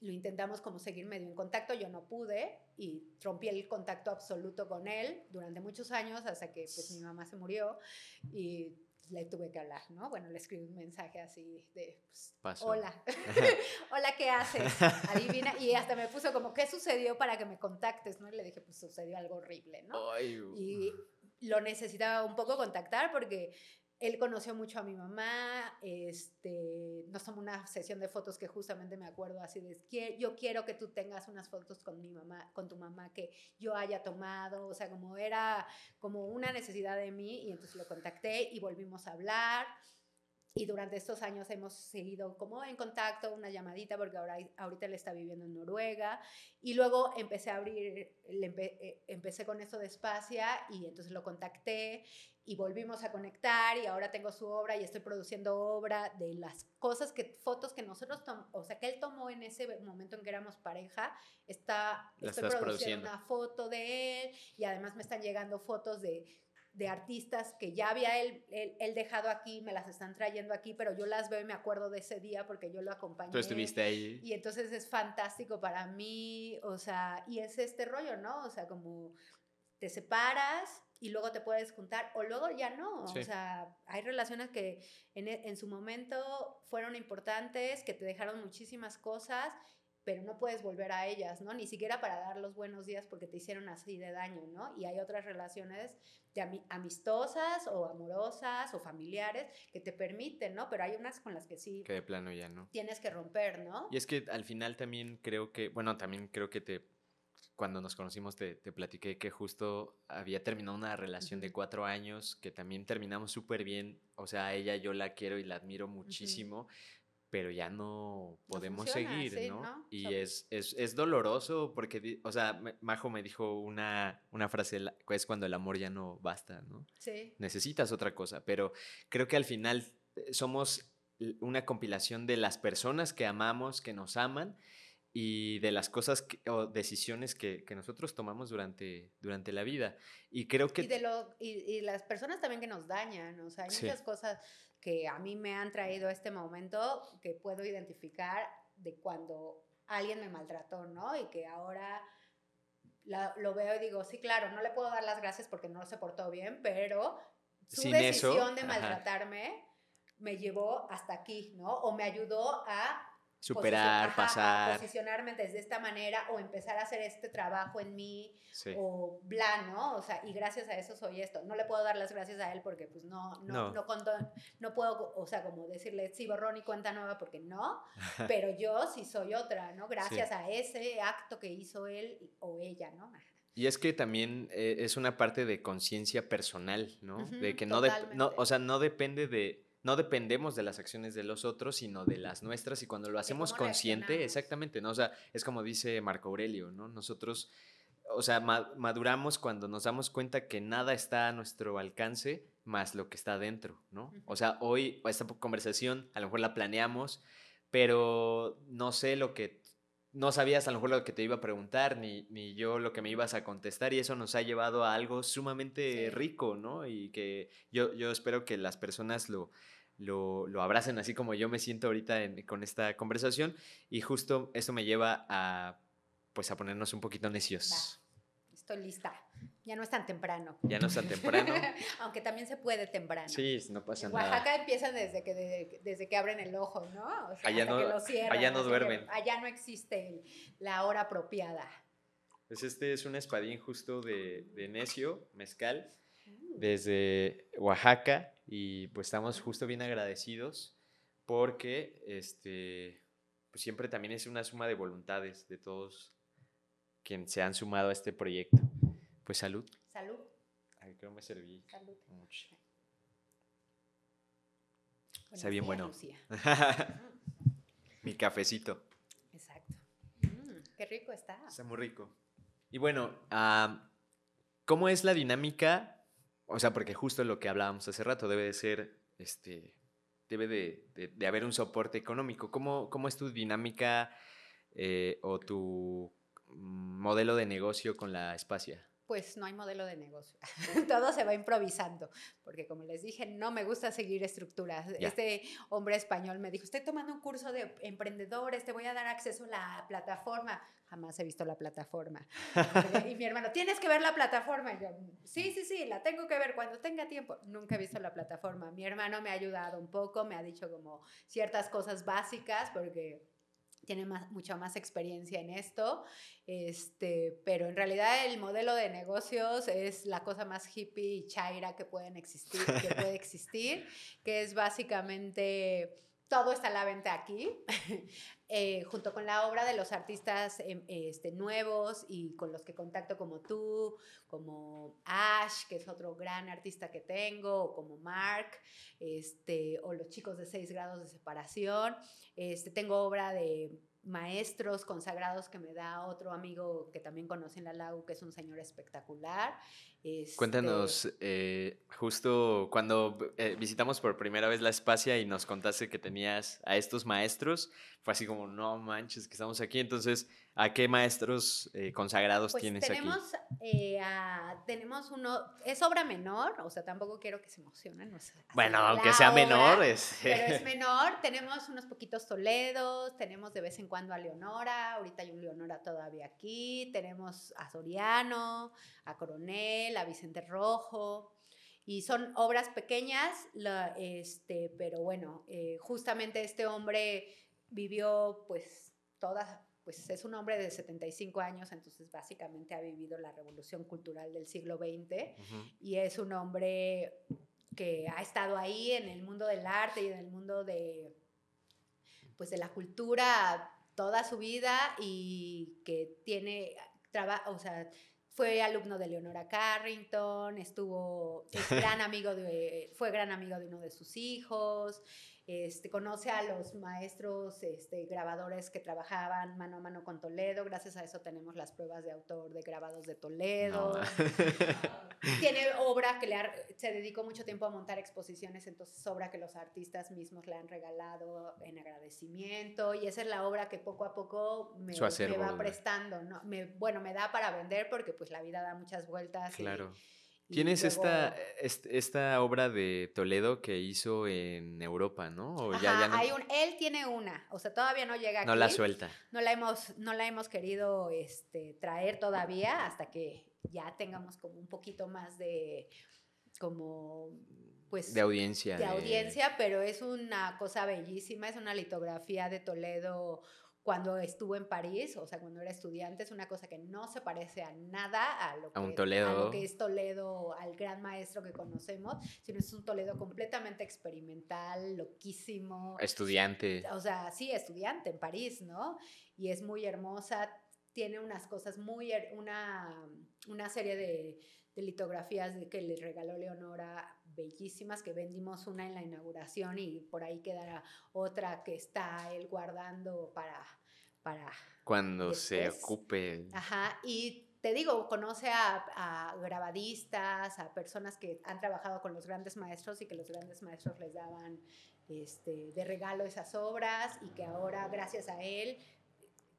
[SPEAKER 3] lo intentamos como seguir medio en contacto, yo no pude y rompí el contacto absoluto con él durante muchos años hasta que pues mi mamá se murió y le tuve que hablar, ¿no? Bueno, le escribí un mensaje así de, pues, hola, hola, ¿qué haces? Adivina, y hasta me puso como, ¿qué sucedió para que me contactes? ¿no? Y le dije, pues sucedió algo horrible, ¿no? y lo necesitaba un poco contactar porque él conoció mucho a mi mamá, este, nos tomó una sesión de fotos que justamente me acuerdo así de, yo quiero que tú tengas unas fotos con mi mamá, con tu mamá que yo haya tomado, o sea, como era como una necesidad de mí y entonces lo contacté y volvimos a hablar. Y durante estos años hemos seguido como en contacto, una llamadita, porque ahora, ahorita él está viviendo en Noruega. Y luego empecé a abrir, eh, empecé con esto de Espacia y entonces lo contacté y volvimos a conectar y ahora tengo su obra y estoy produciendo obra de las cosas que, fotos que nosotros, o sea, que él tomó en ese momento en que éramos pareja, está, estoy produciendo, produciendo una foto de él y además me están llegando fotos de de artistas que ya había él, él, dejado aquí, me las están trayendo aquí, pero yo las veo y me acuerdo de ese día porque yo lo acompañé.
[SPEAKER 2] Tú estuviste ahí.
[SPEAKER 3] Y entonces es fantástico para mí, o sea, y es este rollo, ¿no? O sea, como te separas y luego te puedes juntar o luego ya no. O sea, hay relaciones que en, en su momento fueron importantes, que te dejaron muchísimas cosas pero no puedes volver a ellas, ¿no? Ni siquiera para dar los buenos días porque te hicieron así de daño, ¿no? Y hay otras relaciones de amistosas o amorosas o familiares que te permiten, ¿no? Pero hay unas con las que sí.
[SPEAKER 2] Que de plano ya no.
[SPEAKER 3] Tienes que romper, ¿no?
[SPEAKER 2] Y es que al final también creo que, bueno, también creo que te, cuando nos conocimos te, te platiqué que justo había terminado una relación de cuatro años que también terminamos súper bien. O sea, a ella yo la quiero y la admiro muchísimo pero ya no podemos seguir, ¿no? Y es, es, es, doloroso porque, o sea, Majo me dijo una, una frase, es cuando el amor ya no basta, ¿no?
[SPEAKER 3] Sí.
[SPEAKER 2] Necesitas otra cosa, pero creo que al final eh, somos una compilación de las personas que amamos, que nos aman y de las cosas o decisiones que, que, nosotros tomamos durante, durante la vida. Y creo que...
[SPEAKER 3] Y, de lo, y, las personas también que nos dañan, o sea, hay muchas cosas que a mí me han traído a este momento que puedo identificar de cuando alguien me maltrató, ¿no? Y que ahora lo veo y digo, sí, claro, no le puedo dar las gracias porque no se portó bien, pero su decisión de maltratarme me llevó hasta aquí, ¿no? O me ayudó a
[SPEAKER 2] superar, pasar.
[SPEAKER 3] posicionarme desde esta manera o empezar a hacer este trabajo en mí o bla, ¿no? O sea, y gracias a eso soy esto. No le puedo dar las gracias a él porque pues no, no, no. no, puedo, o sea, como decirle, sí, borrón y cuenta nueva porque no, pero yo sí soy otra, ¿no? Gracias a ese acto que hizo él o ella, ¿no?
[SPEAKER 2] Y es que también eh, es una parte de conciencia personal, ¿no? de que no, no, o sea, no depende de no dependemos de las acciones de los otros, sino de las nuestras y cuando lo hacemos consciente, exactamente, ¿no? O sea, es como dice Marco Aurelio, ¿no? Nosotros, o sea, maduramos cuando nos damos cuenta que nada está a nuestro alcance más lo que está dentro, ¿no? O sea, hoy esta conversación a lo mejor la planeamos, pero no sé lo que no sabías a lo mejor lo que te iba a preguntar, ni, ni, yo lo que me ibas a contestar, y eso nos ha llevado a algo sumamente rico, ¿no? Y que yo, yo espero que las personas lo, lo, lo abracen así como yo me siento ahorita con esta conversación, y justo eso me lleva a, pues, a ponernos un poquito necios.
[SPEAKER 3] Estoy lista. Ya no es tan temprano.
[SPEAKER 2] Ya no es tan temprano.
[SPEAKER 3] Aunque también se puede temprano.
[SPEAKER 2] Sí, no pasa
[SPEAKER 3] nada. Oaxaca empieza desde que, desde que abren el ojo, ¿no? O sea, allá, no, que lo cierran,
[SPEAKER 2] allá no duermen.
[SPEAKER 3] allá no existe la hora apropiada.
[SPEAKER 2] Pues este es un espadín justo de, de necio, mezcal, mm. desde Oaxaca. Y pues estamos justo bien agradecidos porque este, pues siempre también es una suma de voluntades de todos quienes se han sumado a este proyecto. Pues salud.
[SPEAKER 3] Salud.
[SPEAKER 2] Ay, creo me serví.
[SPEAKER 3] Salud.
[SPEAKER 2] Mucho. Está bien bueno. Mi cafecito.
[SPEAKER 3] Exacto. Mm, qué rico está.
[SPEAKER 2] Está muy rico. Y bueno, ¿cómo es la dinámica? O sea, porque justo lo que hablábamos hace rato debe de ser, este, debe de, haber un soporte económico. ¿Cómo, cómo es tu dinámica eh, o tu modelo de negocio con la espacia?
[SPEAKER 3] pues no hay modelo de negocio. Todo se va improvisando, porque como les dije, no me gusta seguir estructuras. Este hombre español me dijo, estoy tomando un curso de emprendedores, te voy a dar acceso a la plataforma. Jamás he visto la plataforma. y mi hermano, tienes que ver la plataforma. Y yo, sí, sí, sí, la tengo que ver cuando tenga tiempo. Nunca he visto la plataforma. Mi hermano me ha ayudado un poco, me ha dicho como ciertas cosas básicas, porque tiene más, mucha más experiencia en esto, este, pero en realidad el modelo de negocios es la cosa más hippie y chaira que, pueden existir, que puede existir, que es básicamente todo está a la venta aquí, eh, junto con la obra de los artistas em, este, nuevos y con los que contacto como tú, como Ash, que es otro gran artista que tengo, o como Mark, este, o los chicos de 6 grados de separación. Este, tengo obra de maestros consagrados que me da otro amigo que también conoce en la LAU, que es un señor espectacular. Este
[SPEAKER 2] Cuéntanos, eh, justo cuando eh, visitamos por primera vez la Espacia y nos contaste que tenías a estos maestros, fue así como, no manches, que estamos aquí. Entonces, ¿A qué maestros eh, consagrados
[SPEAKER 3] pues
[SPEAKER 2] tienes
[SPEAKER 3] tenemos,
[SPEAKER 2] aquí?
[SPEAKER 3] Eh, tenemos uno, es obra menor, o sea, tampoco quiero que se emocionen.
[SPEAKER 2] bueno, aunque sea menor, es...
[SPEAKER 3] Pero es menor, tenemos unos poquitos Toledos, tenemos de vez en cuando a Leonora, ahorita hay un Leonora todavía aquí, tenemos a Soriano, a Coronel, a Vicente Rojo, y son obras pequeñas, este, pero bueno, eh, justamente este hombre vivió pues todas pues es un hombre de 75 años, entonces básicamente ha vivido la revolución cultural del siglo XX y es un hombre que ha estado ahí en el mundo del arte y en el mundo de, pues de la cultura toda su vida y que tiene, o sea, fue alumno de Leonora Carrington, estuvo, gran amigo de, fue gran amigo de uno de sus hijos, este, conoce a los maestros este, grabadores que trabajaban mano a mano con Toledo. Gracias a eso tenemos las pruebas de autor de grabados de Toledo. Tiene obra que le se dedicó mucho tiempo a montar exposiciones, entonces obra que los artistas mismos le han regalado en agradecimiento. Y esa es la obra que poco a poco me, va prestando. ¿no? Me, bueno, me da para vender porque pues la vida da muchas vueltas.
[SPEAKER 2] Claro. Tienes esta, esta obra de Toledo que hizo en Europa, ¿no?
[SPEAKER 3] ya, Hay un, él tiene una, o sea, todavía no llega aquí.
[SPEAKER 2] No la suelta.
[SPEAKER 3] No la hemos, no la hemos querido este, traer todavía hasta que ya tengamos como un poquito más de, como, pues...
[SPEAKER 2] De audiencia.
[SPEAKER 3] De, de audiencia, pero es una cosa bellísima, es una litografía de Toledo cuando estuvo en París, o sea, cuando era estudiante, es una cosa que no se parece a nada a lo, que,
[SPEAKER 2] Toledo.
[SPEAKER 3] que es Toledo, al gran maestro que conocemos, sino es un Toledo completamente experimental, loquísimo.
[SPEAKER 2] Estudiante.
[SPEAKER 3] O sea, sí, estudiante en París, ¿no? Y es muy hermosa, tiene unas cosas muy, una, una serie de, de litografías que le regaló Leonora bellísimas que vendimos una en la inauguración y por ahí quedará otra que está él guardando para... para
[SPEAKER 2] Cuando se ocupe.
[SPEAKER 3] Ajá, y te digo, conoce a, grabadistas, a personas que han trabajado con los grandes maestros y que los grandes maestros les daban este, de regalo esas obras y que ahora, gracias a él,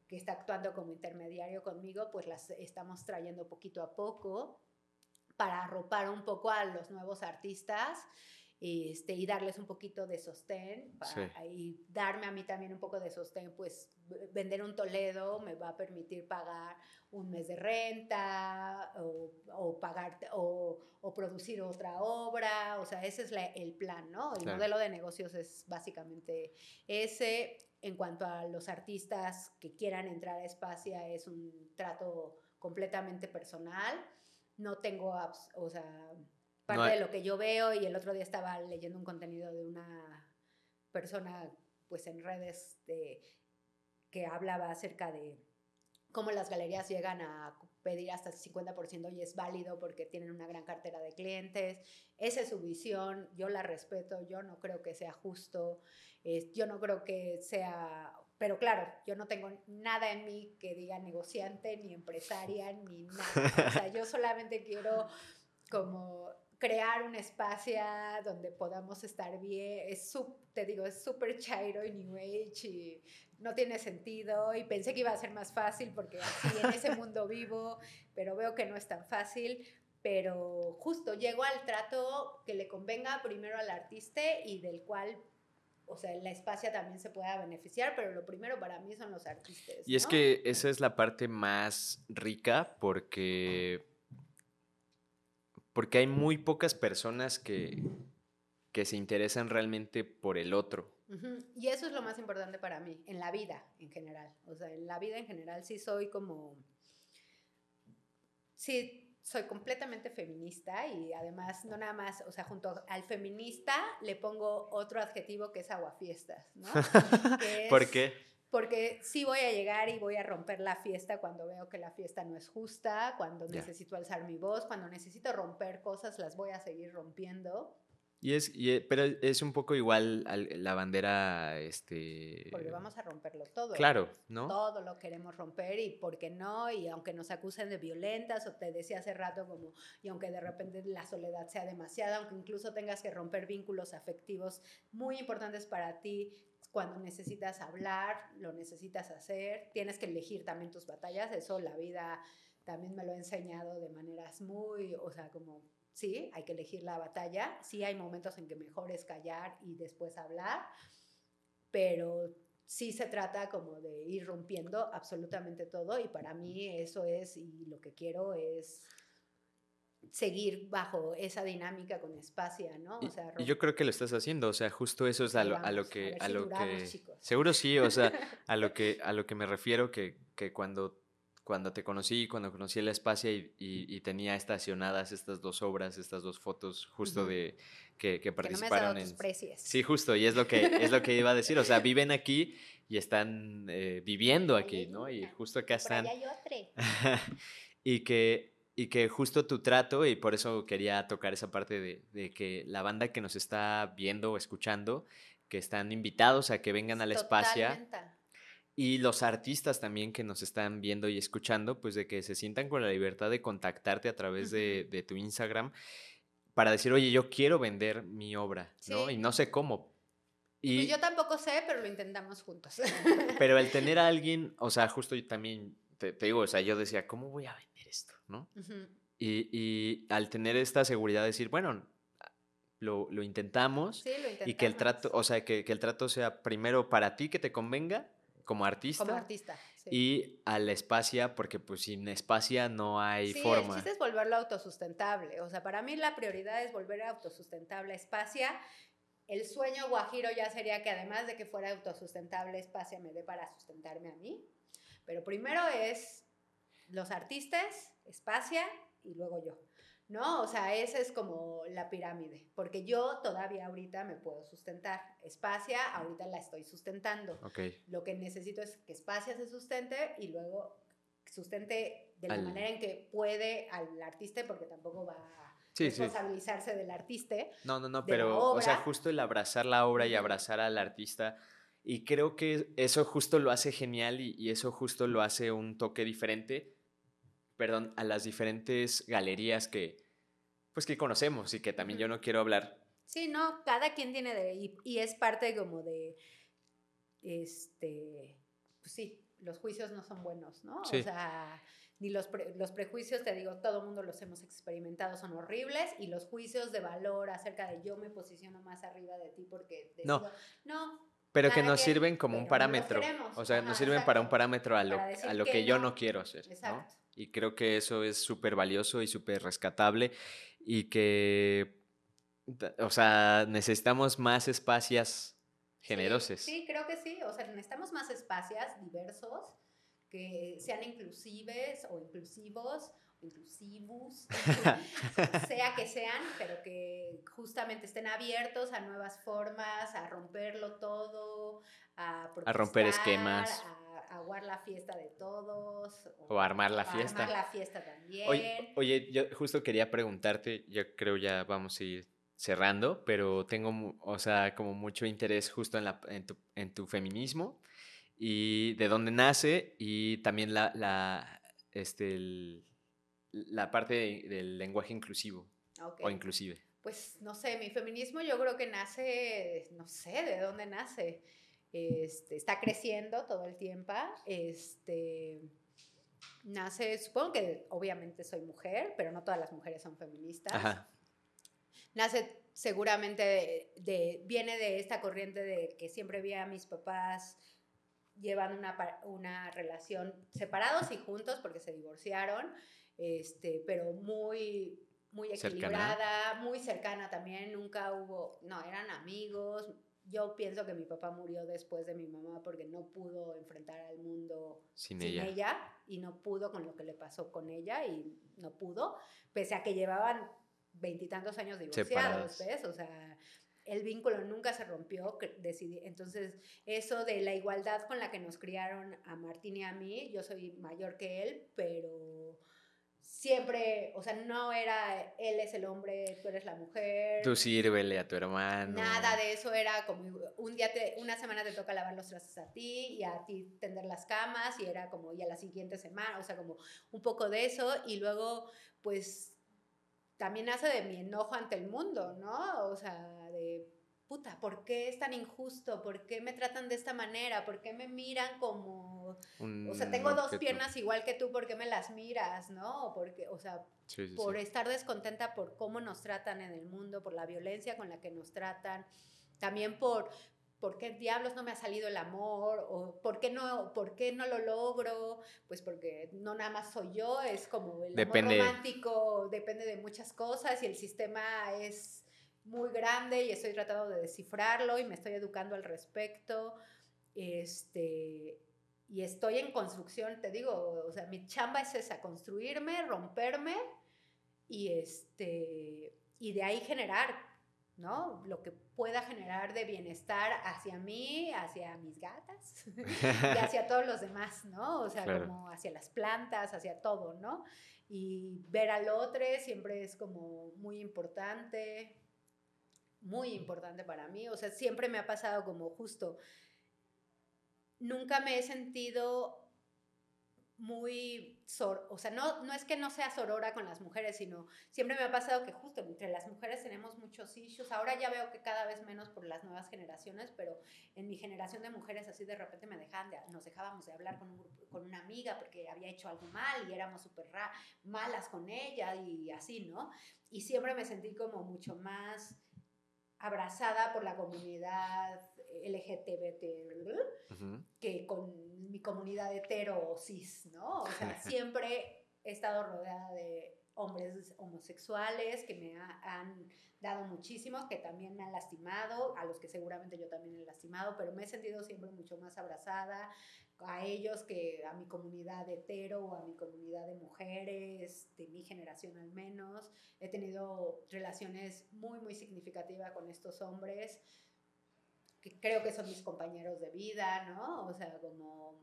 [SPEAKER 3] que está actuando como intermediario conmigo, pues las estamos trayendo poquito a poco para arropar un poco a los nuevos artistas este, y darles un poquito de sostén y darme a mí también un poco de sostén, pues vender un Toledo me va a permitir pagar un mes de renta o, pagar o, producir otra obra, o sea, ese es el plan, ¿no? El modelo de negocios es básicamente ese. En cuanto a los artistas que quieran entrar a Espacia, es un trato completamente personal no tengo apps, o sea, parte de lo que yo veo y el otro día estaba leyendo un contenido de una persona pues en redes de, que hablaba acerca de cómo las galerías llegan a pedir hasta el 50% y es válido porque tienen una gran cartera de clientes. Esa es su visión, yo la respeto, yo no creo que sea justo, yo no creo que sea pero claro, yo no tengo nada en mí que diga negociante, ni empresaria, ni nada. O sea, yo solamente quiero como crear un espacio donde podamos estar bien. Es te digo, es súper chairo y New Age y no tiene sentido. Y pensé que iba a ser más fácil porque así en ese mundo vivo, pero veo que no es tan fácil. Pero justo llego al trato que le convenga primero al artista y del cual o sea, la espacia también se pueda beneficiar, pero lo primero para mí son los artistas.
[SPEAKER 2] Y es que esa es la parte más rica porque, porque hay muy pocas personas que, que se interesan realmente por el otro.
[SPEAKER 3] Y eso es lo más importante para mí, en la vida en general. O sea, en la vida en general sí soy como... Sí, soy completamente feminista y además no nada más, o sea, junto al feminista le pongo otro adjetivo que es aguafiestas, ¿no?
[SPEAKER 2] ¿Por qué?
[SPEAKER 3] Porque sí voy a llegar y voy a romper la fiesta cuando veo que la fiesta no es justa, cuando necesito alzar mi voz, cuando necesito romper cosas, las voy a seguir rompiendo.
[SPEAKER 2] Y es, e, pero es un poco igual la bandera, este...
[SPEAKER 3] Porque vamos a romperlo todo.
[SPEAKER 2] Claro, ¿no?
[SPEAKER 3] Todo lo queremos romper y por qué no, y aunque nos acusen de violentas, o te decía hace rato como, y aunque de repente la soledad sea demasiada, aunque incluso tengas que romper vínculos afectivos muy importantes para ti, cuando necesitas hablar, lo necesitas hacer, tienes que elegir también tus batallas, eso la vida también me lo ha enseñado de maneras muy, o sea, como sí, hay que elegir la batalla, sí hay momentos en que mejor es callar y después hablar, pero sí se trata como de ir rompiendo absolutamente todo y para mí eso es y lo que quiero es seguir bajo esa dinámica con espacia, ¿no?
[SPEAKER 2] O sea, y, yo creo que lo estás haciendo, o sea, justo eso es a lo, a lo que a, lo que seguro sí, o sea, a lo que a lo que me refiero que, que cuando cuando te conocí, cuando conocí el espacio y, tenía estacionadas estas dos obras, estas dos fotos justo de que, participaron en... Sí, justo, y es lo que es lo que iba a decir, o sea, viven aquí y están eh, viviendo aquí, ¿no? Y justo acá están. y que y que justo tu trato, y por eso quería tocar esa parte de, de, que la banda que nos está viendo o escuchando, que están invitados a que vengan al espacio y los artistas también que nos están viendo y escuchando, pues de que se sientan con la libertad de contactarte a través de, tu Instagram para decir, oye, yo quiero vender mi obra, ¿no? Y no sé cómo.
[SPEAKER 3] Y pues yo tampoco sé, pero lo intentamos juntos.
[SPEAKER 2] Pero el tener a alguien, o sea, justo yo también, te, digo, o sea, yo decía, ¿cómo voy a vender esto, no? Y, al tener esta seguridad de decir, bueno, lo, intentamos y que el trato, o sea, que, el trato sea primero para ti que te convenga como artista.
[SPEAKER 3] Como artista.
[SPEAKER 2] Y al espacia, porque pues sin espacia no hay forma.
[SPEAKER 3] El chiste es volverlo autosustentable. O sea, para mí la prioridad es volver autosustentable espacia. El sueño guajiro ya sería que además de que fuera autosustentable, espacia me dé para sustentarme a mí. Pero primero es los artistas, espacia y luego yo. ¿No? O sea, esa es como la pirámide, porque yo todavía ahorita me puedo sustentar. Espacia, ahorita la estoy sustentando. Lo que necesito es que Espacia se sustente y luego sustente de la manera en que puede al artista, porque tampoco va a responsabilizarse del artista.
[SPEAKER 2] No, no, no, pero, o sea, justo el abrazar la obra y abrazar al artista. Y creo que eso justo lo hace genial y, y eso justo lo hace un toque diferente perdón, a las diferentes galerías que, pues que conocemos y que también yo no quiero hablar.
[SPEAKER 3] Sí, no, cada quien tiene de, y, es parte como de, este, pues sí, los juicios no son buenos, ¿no? O sea, ni los, los prejuicios, te digo, todo el mundo los hemos experimentado, son horribles, y los juicios de valor acerca de yo me posiciono más arriba de ti porque
[SPEAKER 2] no,
[SPEAKER 3] no
[SPEAKER 2] pero que nos sirven como un parámetro. o sea, nos sirven para un parámetro a lo, a lo que, yo no, quiero hacer. Exacto. Y creo que eso es súper valioso y súper rescatable y que, o sea, necesitamos más espacios generosos.
[SPEAKER 3] Sí, creo que sí. O sea, necesitamos más espacios diversos que sean inclusives o inclusivos inclusivos, sea que sean, pero que justamente estén abiertos a nuevas formas, a romperlo todo, a,
[SPEAKER 2] a romper esquemas,
[SPEAKER 3] la fiesta de todos.
[SPEAKER 2] O, armar la fiesta.
[SPEAKER 3] Armar la fiesta también.
[SPEAKER 2] Oye, yo justo quería preguntarte, yo creo ya vamos a ir cerrando, pero tengo, o sea, como mucho interés justo en, la, en, tu, en tu feminismo y de dónde nace y también la, la, este, la parte del lenguaje inclusivo o inclusive.
[SPEAKER 3] Pues no sé, mi feminismo yo creo que nace, no sé de dónde nace. Este, está creciendo todo el tiempo. Este, nace, supongo que obviamente soy mujer, pero no todas las mujeres son feministas. Nace seguramente de, viene de esta corriente de que siempre vi a mis papás llevando una, una relación separados y juntos porque se divorciaron, este, pero muy, muy equilibrada, muy cercana también, nunca hubo, no, eran amigos, yo pienso que mi papá murió después de mi mamá porque no pudo enfrentar al mundo sin, ella. y no pudo con lo que le pasó con ella y no pudo, pese a que llevaban veintitantos años divorciados, ¿ves? O sea, el vínculo nunca se rompió, decidí, entonces eso de la igualdad con la que nos criaron a Martín y a mí, yo soy mayor que él, pero siempre, o sea, no era él es el hombre, tú eres la mujer.
[SPEAKER 2] Tú sírvele a tu hermano.
[SPEAKER 3] Nada de eso era como un día, te, una semana te toca lavar los trastes a ti y a ti tender las camas y era como ya la siguiente semana, o sea, como un poco de eso y luego pues también hace de mi enojo ante el mundo, ¿no? O sea, de puta, ¿por qué es tan injusto? ¿Por qué me tratan de esta manera? ¿Por qué me miran como... o sea, tengo dos piernas igual que tú, ¿por qué me las miras? ¿No? Porque, o sea, por estar descontenta por cómo nos tratan en el mundo, por la violencia con la que nos tratan, también por... ¿Por qué diablos no me ha salido el amor? ¿O por qué no, por qué no lo logro? Pues porque no nada más soy yo, es como el amor romántico, depende de muchas cosas y el sistema es muy grande y estoy tratando de descifrarlo y me estoy educando al respecto. Este, y estoy en construcción, te digo, o sea, mi chamba es esa, construirme, romperme y, este, y de ahí generar, ¿no? Lo que pueda generar de bienestar hacia mí, hacia mis gatas y hacia todos los demás, ¿no? O sea, como hacia las plantas, hacia todo, ¿no? Y ver al otro siempre es como muy importante, muy importante para mí. O sea, siempre me ha pasado como justo, nunca me he sentido muy o sea, no, no es que no sea sorora con las mujeres, sino siempre me ha pasado que justo entre las mujeres tenemos muchos issues. Ahora ya veo que cada vez menos por las nuevas generaciones, pero en mi generación de mujeres así de repente me dejaban nos dejábamos de hablar con, con una amiga porque había hecho algo mal y éramos súper malas con ella y así, ¿no? Y siempre me sentí como mucho más abrazada por la comunidad LGTBT que con mi comunidad hetero o cis, ¿no? O sea, siempre he estado rodeada de hombres homosexuales que me han dado muchísimo, que también me han lastimado, a los que seguramente yo también he lastimado, pero me he sentido siempre mucho más abrazada a ellos que a mi comunidad hetero o a mi comunidad de mujeres, de mi generación al menos. He tenido relaciones muy, muy significativas con estos hombres que creo que son mis compañeros de vida, ¿no? O sea, como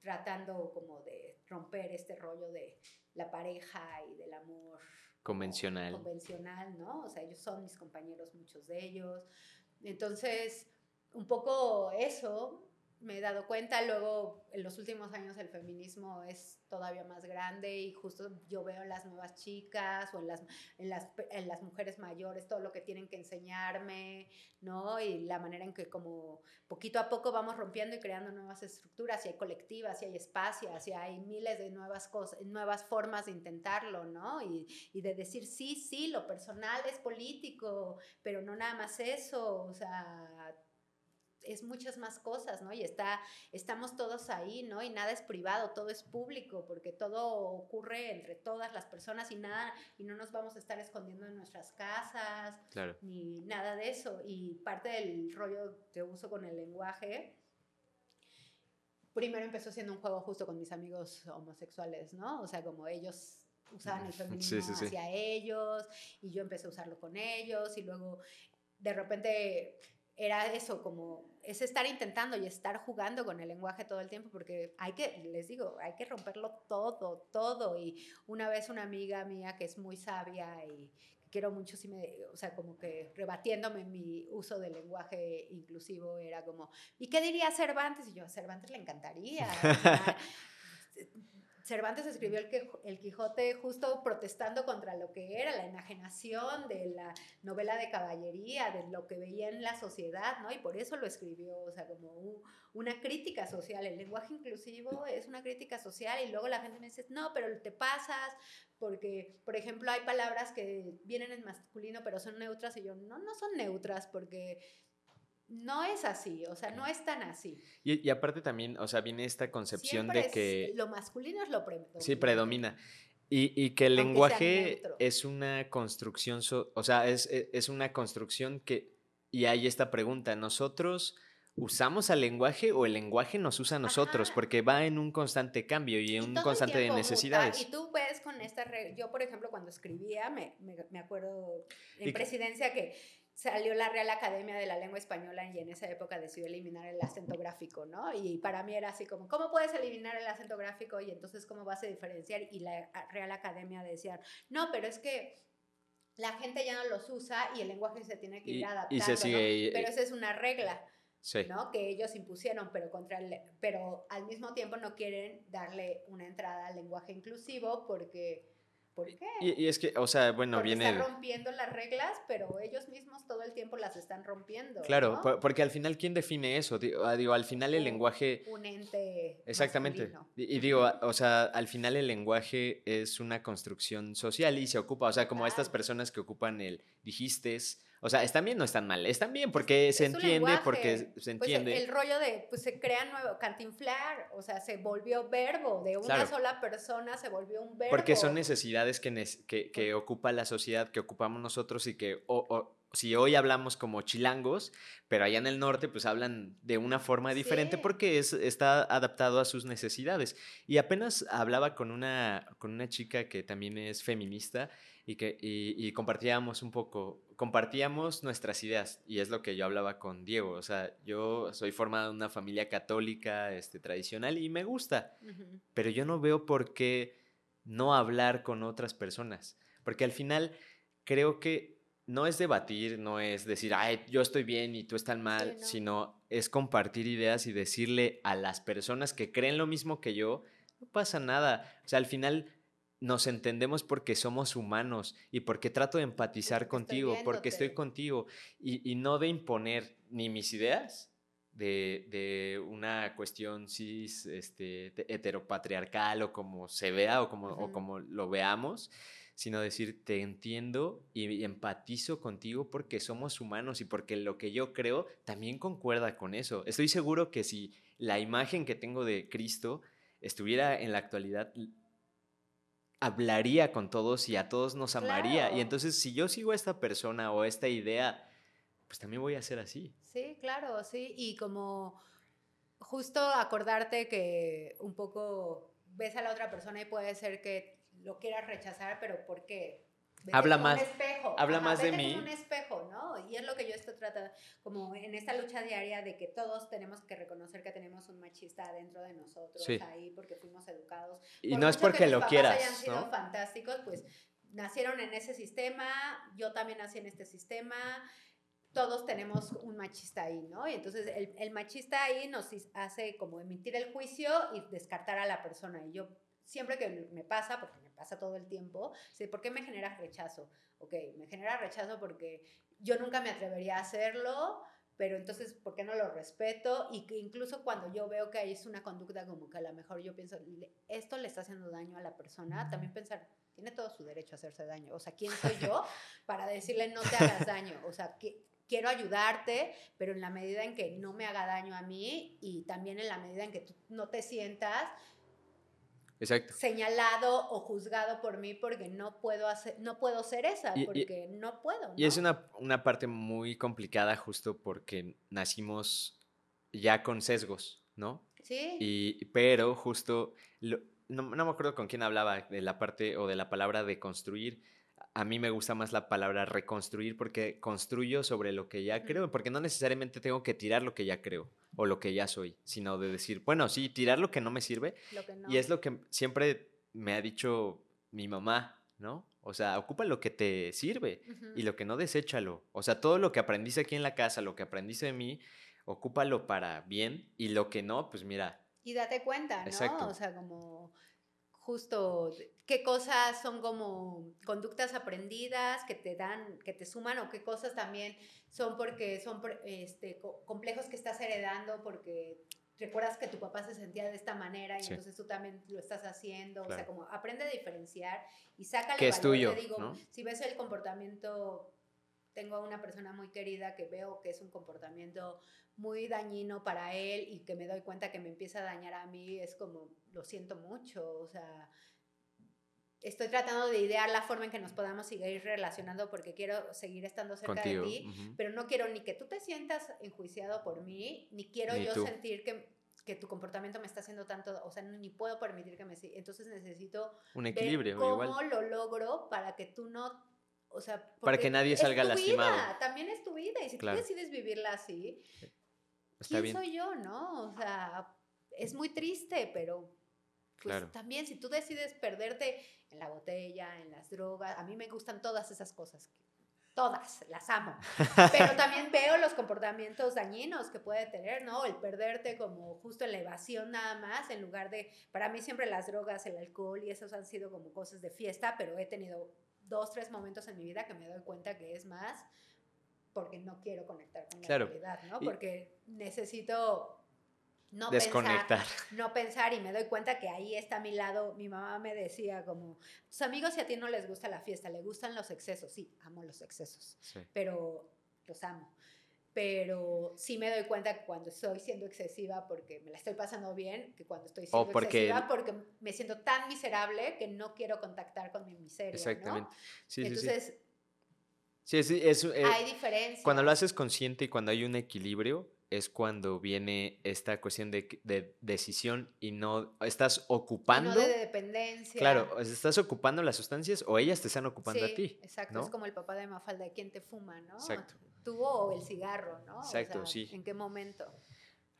[SPEAKER 3] tratando como de romper este rollo de la pareja y del amor
[SPEAKER 2] convencional.
[SPEAKER 3] Convencional, ¿no? O sea, ellos son mis compañeros, muchos de ellos. Entonces, un poco eso, me he dado cuenta, luego en los últimos años el feminismo es todavía más grande y justo yo veo en las nuevas chicas o en las, en las, en las mujeres mayores todo lo que tienen que enseñarme, ¿no? Y la manera en que como poquito a poco vamos rompiendo y creando nuevas estructuras, y hay colectivas, y hay espacios, y hay miles de nuevas cosas, nuevas formas de intentarlo, ¿no? Y, y de decir, sí, sí, lo personal es político, pero no nada más eso, o sea es muchas más cosas, ¿no? Y está, estamos todos ahí, ¿no? Y nada es privado, todo es público, porque todo ocurre entre todas las personas y nada, y no nos vamos a estar escondiendo en nuestras casas, ni nada de eso. Y parte del rollo que uso con el lenguaje, primero empezó siendo un juego justo con mis amigos homosexuales, ¿no? O sea, como ellos usaban el feminismo hacia ellos, y yo empecé a usarlo con ellos, y luego de repente era eso, como es estar intentando y estar jugando con el lenguaje todo el tiempo, porque hay que, les digo, hay que romperlo todo, todo. Y una vez una amiga mía que es muy sabia y quiero mucho, si me, o sea, como que rebatiéndome mi uso del lenguaje inclusivo, era como, ¿y qué diría Cervantes? Y yo, a Cervantes le encantaría. Cervantes escribió el, Quijote justo protestando contra lo que era la enajenación de la novela de caballería, de lo que veía en la sociedad, ¿no? Y por eso lo escribió, o sea, como una crítica social. El lenguaje inclusivo es una crítica social y luego la gente me dice, no, pero te pasas, porque, por ejemplo, hay palabras que vienen en masculino pero son neutras y yo, no, no son neutras porque no es así, o sea, no es tan así.
[SPEAKER 2] Y, aparte también, o sea, viene esta concepción de que...
[SPEAKER 3] Lo masculino es lo predomina.
[SPEAKER 2] Sí, predomina. Y, que el lenguaje es una construcción, o sea, es, e, es, una construcción que... Y hay esta pregunta, ¿nosotros usamos al lenguaje o el lenguaje nos usa a nosotros? Porque va en un constante cambio y en un constante de necesidades.
[SPEAKER 3] Y tú ves con esta... Yo, por ejemplo, cuando escribía, me, me, acuerdo en presidencia que salió la Real Academia de la Lengua Española y en esa época decidió eliminar el acento gráfico, ¿no? Y para mí era así como, ¿cómo puedes eliminar el acento gráfico y entonces cómo vas a diferenciar? Y la Real Academia decía, no, pero es que la gente ya no los usa y el lenguaje se tiene que ir adaptando, Pero esa es una regla. ¿no? que ellos impusieron, pero, contra el, pero al mismo tiempo no quieren darle una entrada al lenguaje inclusivo porque ¿Por qué?
[SPEAKER 2] Y, es que, o sea, bueno,
[SPEAKER 3] porque
[SPEAKER 2] viene...
[SPEAKER 3] Están rompiendo las reglas, pero ellos mismos todo el tiempo las están rompiendo.
[SPEAKER 2] Claro, porque al final, ¿quién define eso? Ah, digo, al final el lenguaje...
[SPEAKER 3] Un ente.
[SPEAKER 2] Exactamente. Y, digo, o sea, al final el lenguaje es una construcción social y se ocupa, o sea, como estas personas que ocupan el dijistes, o sea, ¿están bien o están mal? Están bien porque se entiende, porque se pues, entiende.
[SPEAKER 3] el rollo de, pues se crea nuevo, cantinflar, o sea, se volvió verbo, de una sola persona se volvió un verbo.
[SPEAKER 2] Porque son necesidades que, que, que ocupa la sociedad, que ocupamos nosotros y que o, si hoy hablamos como chilangos, pero allá en el norte pues hablan de una forma diferente porque es, está adaptado a sus necesidades. Y apenas hablaba con una, con una chica que también es feminista y que y, compartíamos un poco, compartíamos nuestras ideas y es lo que yo hablaba con Diego, o sea, yo soy formado en una familia católica este, tradicional y me gusta, pero yo no veo por qué no hablar con otras personas, porque al final creo que no es debatir, no es decir, ay, yo estoy bien y tú estás mal, sino es compartir ideas y decirle a las personas que creen lo mismo que yo, No pasa nada. O sea, al final nos entendemos porque somos humanos y porque trato de empatizar contigo, porque estoy contigo y, no de imponer ni mis ideas de, una cuestión cis, este, heteropatriarcal o como se vea o como, o como lo veamos, sino decir, te entiendo y empatizo contigo porque somos humanos y porque lo que yo creo también concuerda con eso. Estoy seguro que si la imagen que tengo de Cristo estuviera en la actualidad, hablaría con todos y a todos nos amaría. Y entonces, si yo sigo a esta persona o esta idea, pues también voy a ser así.
[SPEAKER 3] Sí, claro, sí. Y como justo acordarte que un poco ves a la otra persona y puede ser que lo quieras rechazar, pero ¿por qué?
[SPEAKER 2] Habla más, habla más de mí.
[SPEAKER 3] un espejo, ¿no? Y es lo que yo estoy tratando, como en esta lucha diaria de que todos tenemos que reconocer que tenemos un machista dentro de nosotros ahí porque fuimos educados.
[SPEAKER 2] Y no es porque lo quieras,
[SPEAKER 3] hayan sido fantásticos, pues nacieron en ese sistema, yo también nací en este sistema. Todos tenemos un machista ahí, ¿no? Y entonces el, el machista ahí nos hace como emitir el juicio y descartar a la persona. Y yo siempre que me pasa, porque me pasa todo el tiempo, sé, ¿por qué me genera rechazo? Ok, me genera rechazo porque yo nunca me atrevería a hacerlo, pero entonces, ¿por qué no lo respeto? Y que incluso cuando yo veo que es una conducta como que a lo mejor yo pienso, esto le está haciendo daño a la persona, también pensar, tiene todo su derecho a hacerse daño. O sea, ¿quién soy yo para decirle no te hagas daño? O sea, que quiero ayudarte, pero en la medida en que no me haga daño a mí y también en la medida en que tú no te sientas señalado o juzgado por mí porque no puedo hacer, no puedo ser esa, porque no puedo.
[SPEAKER 2] Y es una, una, parte muy complicada justo porque nacimos ya con sesgos, ¿no?
[SPEAKER 3] Sí.
[SPEAKER 2] Y, pero justo, no, no me acuerdo con quién hablaba de la parte o de la palabra de construir, a mí me gusta más la palabra reconstruir porque construyo sobre lo que ya creo, porque no necesariamente tengo que tirar lo que ya creo o lo que ya soy, sino de decir, bueno, sí, tirar lo que no me sirve. Y es lo que siempre me ha dicho mi mamá, ¿no? O sea, ocupa lo que te sirve y lo que no, deséchalo. O sea, todo lo que aprendiste aquí en la casa, lo que aprendiste de mí, ocúpalo para bien y lo que no, pues mira.
[SPEAKER 3] Y date cuenta, ¿no? O sea, como justo qué cosas son como conductas aprendidas que te dan, que te suman o qué cosas también son porque son este, complejos que estás heredando porque recuerdas que tu papá se sentía de esta manera y entonces tú también lo estás haciendo, o sea, como aprende a diferenciar y sácale
[SPEAKER 2] que es tuyo,
[SPEAKER 3] digo, si ves el comportamiento tengo a una persona muy querida que veo que es un comportamiento muy dañino para él y que me doy cuenta que me empieza a dañar a mí, es como, lo siento mucho, o sea, estoy tratando de idear la forma en que nos podamos seguir relacionando porque quiero seguir estando cerca de ti, pero no quiero ni que tú te sientas enjuiciado por mí, ni quiero yo sentir que, que, tu comportamiento me está haciendo tanto, o sea, ni puedo permitir que me... Entonces necesito...
[SPEAKER 2] Un equilibrio.
[SPEAKER 3] ¿Cómo lo logro para que tú no o sea,
[SPEAKER 2] para que nadie salga lastimado.
[SPEAKER 3] también es tu vida. Y si tú decides vivirla así, ¿quién soy yo, no? O sea, es muy triste, pero pues también si tú decides perderte en la botella, en las drogas, a mí me gustan todas esas cosas. Todas, las amo. Pero también veo los comportamientos dañinos que puede tener, ¿no? El perderte como justo en la evasión nada más, en lugar de, para mí siempre las drogas, el alcohol y esos han sido como cosas de fiesta, pero he tenido dos, tres momentos en mi vida que me doy cuenta que es más porque no quiero conectar con la realidad, ¿no? Porque necesito no
[SPEAKER 2] desconectar.
[SPEAKER 3] Pensar, no pensar y me doy cuenta que ahí está a mi lado. Mi mamá me decía como, tus amigos si a ti no les gusta la fiesta, le gustan los excesos. Sí, amo los excesos, pero los amo pero sí me doy cuenta que cuando estoy siendo excesiva porque me la estoy pasando bien, que cuando estoy siendo excesiva porque me siento tan miserable que no quiero contactar con mi miseria. Exactamente. Sí, Entonces,
[SPEAKER 2] sí, sí. sí
[SPEAKER 3] eh, hay diferencia.
[SPEAKER 2] Cuando lo haces consciente y cuando hay un equilibrio, es cuando viene esta cuestión de, de decisión y no estás ocupando. no
[SPEAKER 3] de dependencia.
[SPEAKER 2] Claro, estás ocupando las sustancias o ellas te están ocupando a ti.
[SPEAKER 3] Exacto, es como el papá de Mafalda, ¿quién te fuma, no? Exacto. Tú o el cigarro, ¿no?
[SPEAKER 2] Exacto, sí.
[SPEAKER 3] ¿En qué momento?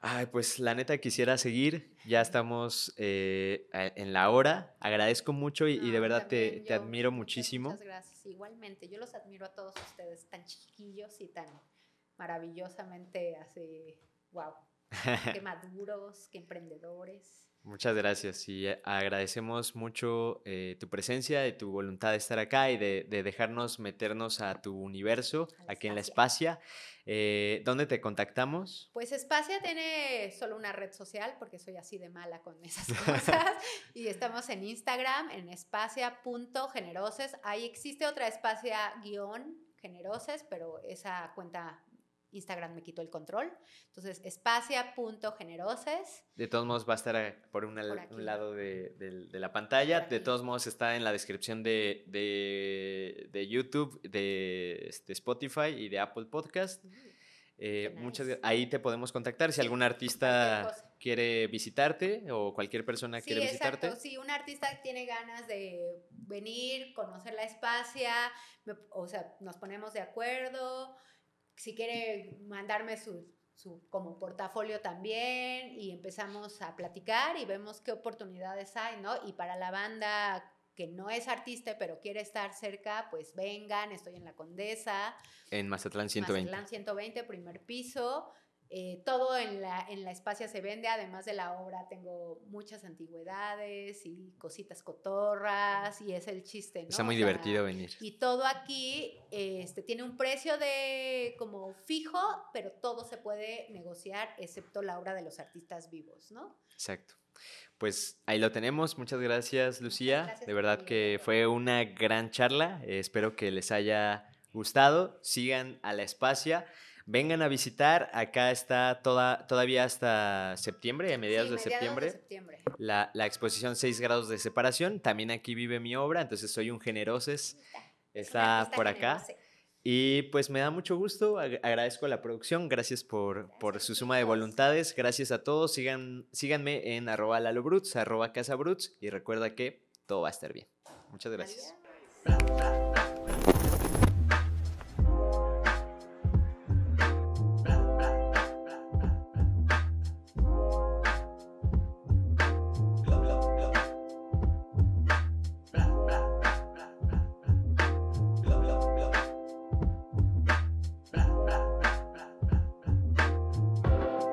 [SPEAKER 2] Ay, pues la neta quisiera seguir. Ya estamos eh, en la hora. Agradezco mucho y, de verdad te, te, admiro muchísimo.
[SPEAKER 3] Muchas gracias. Igualmente, yo los admiro a todos ustedes, tan chiquillos y tan maravillosamente así, wow, qué maduros, qué emprendedores.
[SPEAKER 2] Muchas gracias y eh, agradecemos mucho eh, tu presencia y tu voluntad de estar acá y de, dejarnos meternos a tu universo aquí en la Espacia. Eh, ¿Dónde te contactamos?
[SPEAKER 3] Pues Espacia tiene solo una red social porque soy así de mala con esas cosas y estamos en Instagram en espacia.generoses. Ahí existe otra espacia guion generoses, pero esa cuenta Instagram me quitó el control. Entonces, espacia.generoses.
[SPEAKER 2] De todos modos, va a estar por, un lado de, la pantalla. De todos modos, está en la descripción de, YouTube, de, este, Spotify y de Apple Podcast. Eh, muchas, ahí te podemos contactar si algún artista quiere visitarte o cualquier persona quiere visitarte.
[SPEAKER 3] Exacto. Si un artista tiene ganas de venir, conocer la espacia, o sea, nos ponemos de acuerdo si quiere mandarme su, su, como portafolio también y empezamos a platicar y vemos qué oportunidades hay, ¿no? Y para la banda que no es artista pero quiere estar cerca, pues vengan, estoy en la Condesa.
[SPEAKER 2] En Mazatlán 120.
[SPEAKER 3] Mazatlán 120, primer piso. Eh, todo en la, en la espacia se vende, además de la obra tengo muchas antigüedades y cositas cotorras y es el chiste, ¿no?
[SPEAKER 2] Está muy divertido venir.
[SPEAKER 3] Y todo aquí este, tiene un precio de como fijo, pero todo se puede negociar excepto la obra de los artistas vivos, ¿no?
[SPEAKER 2] Exacto. Pues ahí lo tenemos. Muchas gracias, Lucía. de verdad que fue una gran charla. espero que les haya gustado. Sigan a la espacia. Vengan a visitar, acá está toda, todavía hasta septiembre, a mediados, de, septiembre, La, exposición 6 grados de separación. También aquí vive mi obra, entonces soy un generoses, está por acá. Y pues me da mucho gusto, agradezco la producción, gracias por, por su suma de voluntades, gracias a todos, Sigan, síganme en arroba lalobruts, arroba casabruts y recuerda que todo va a estar bien. Muchas gracias.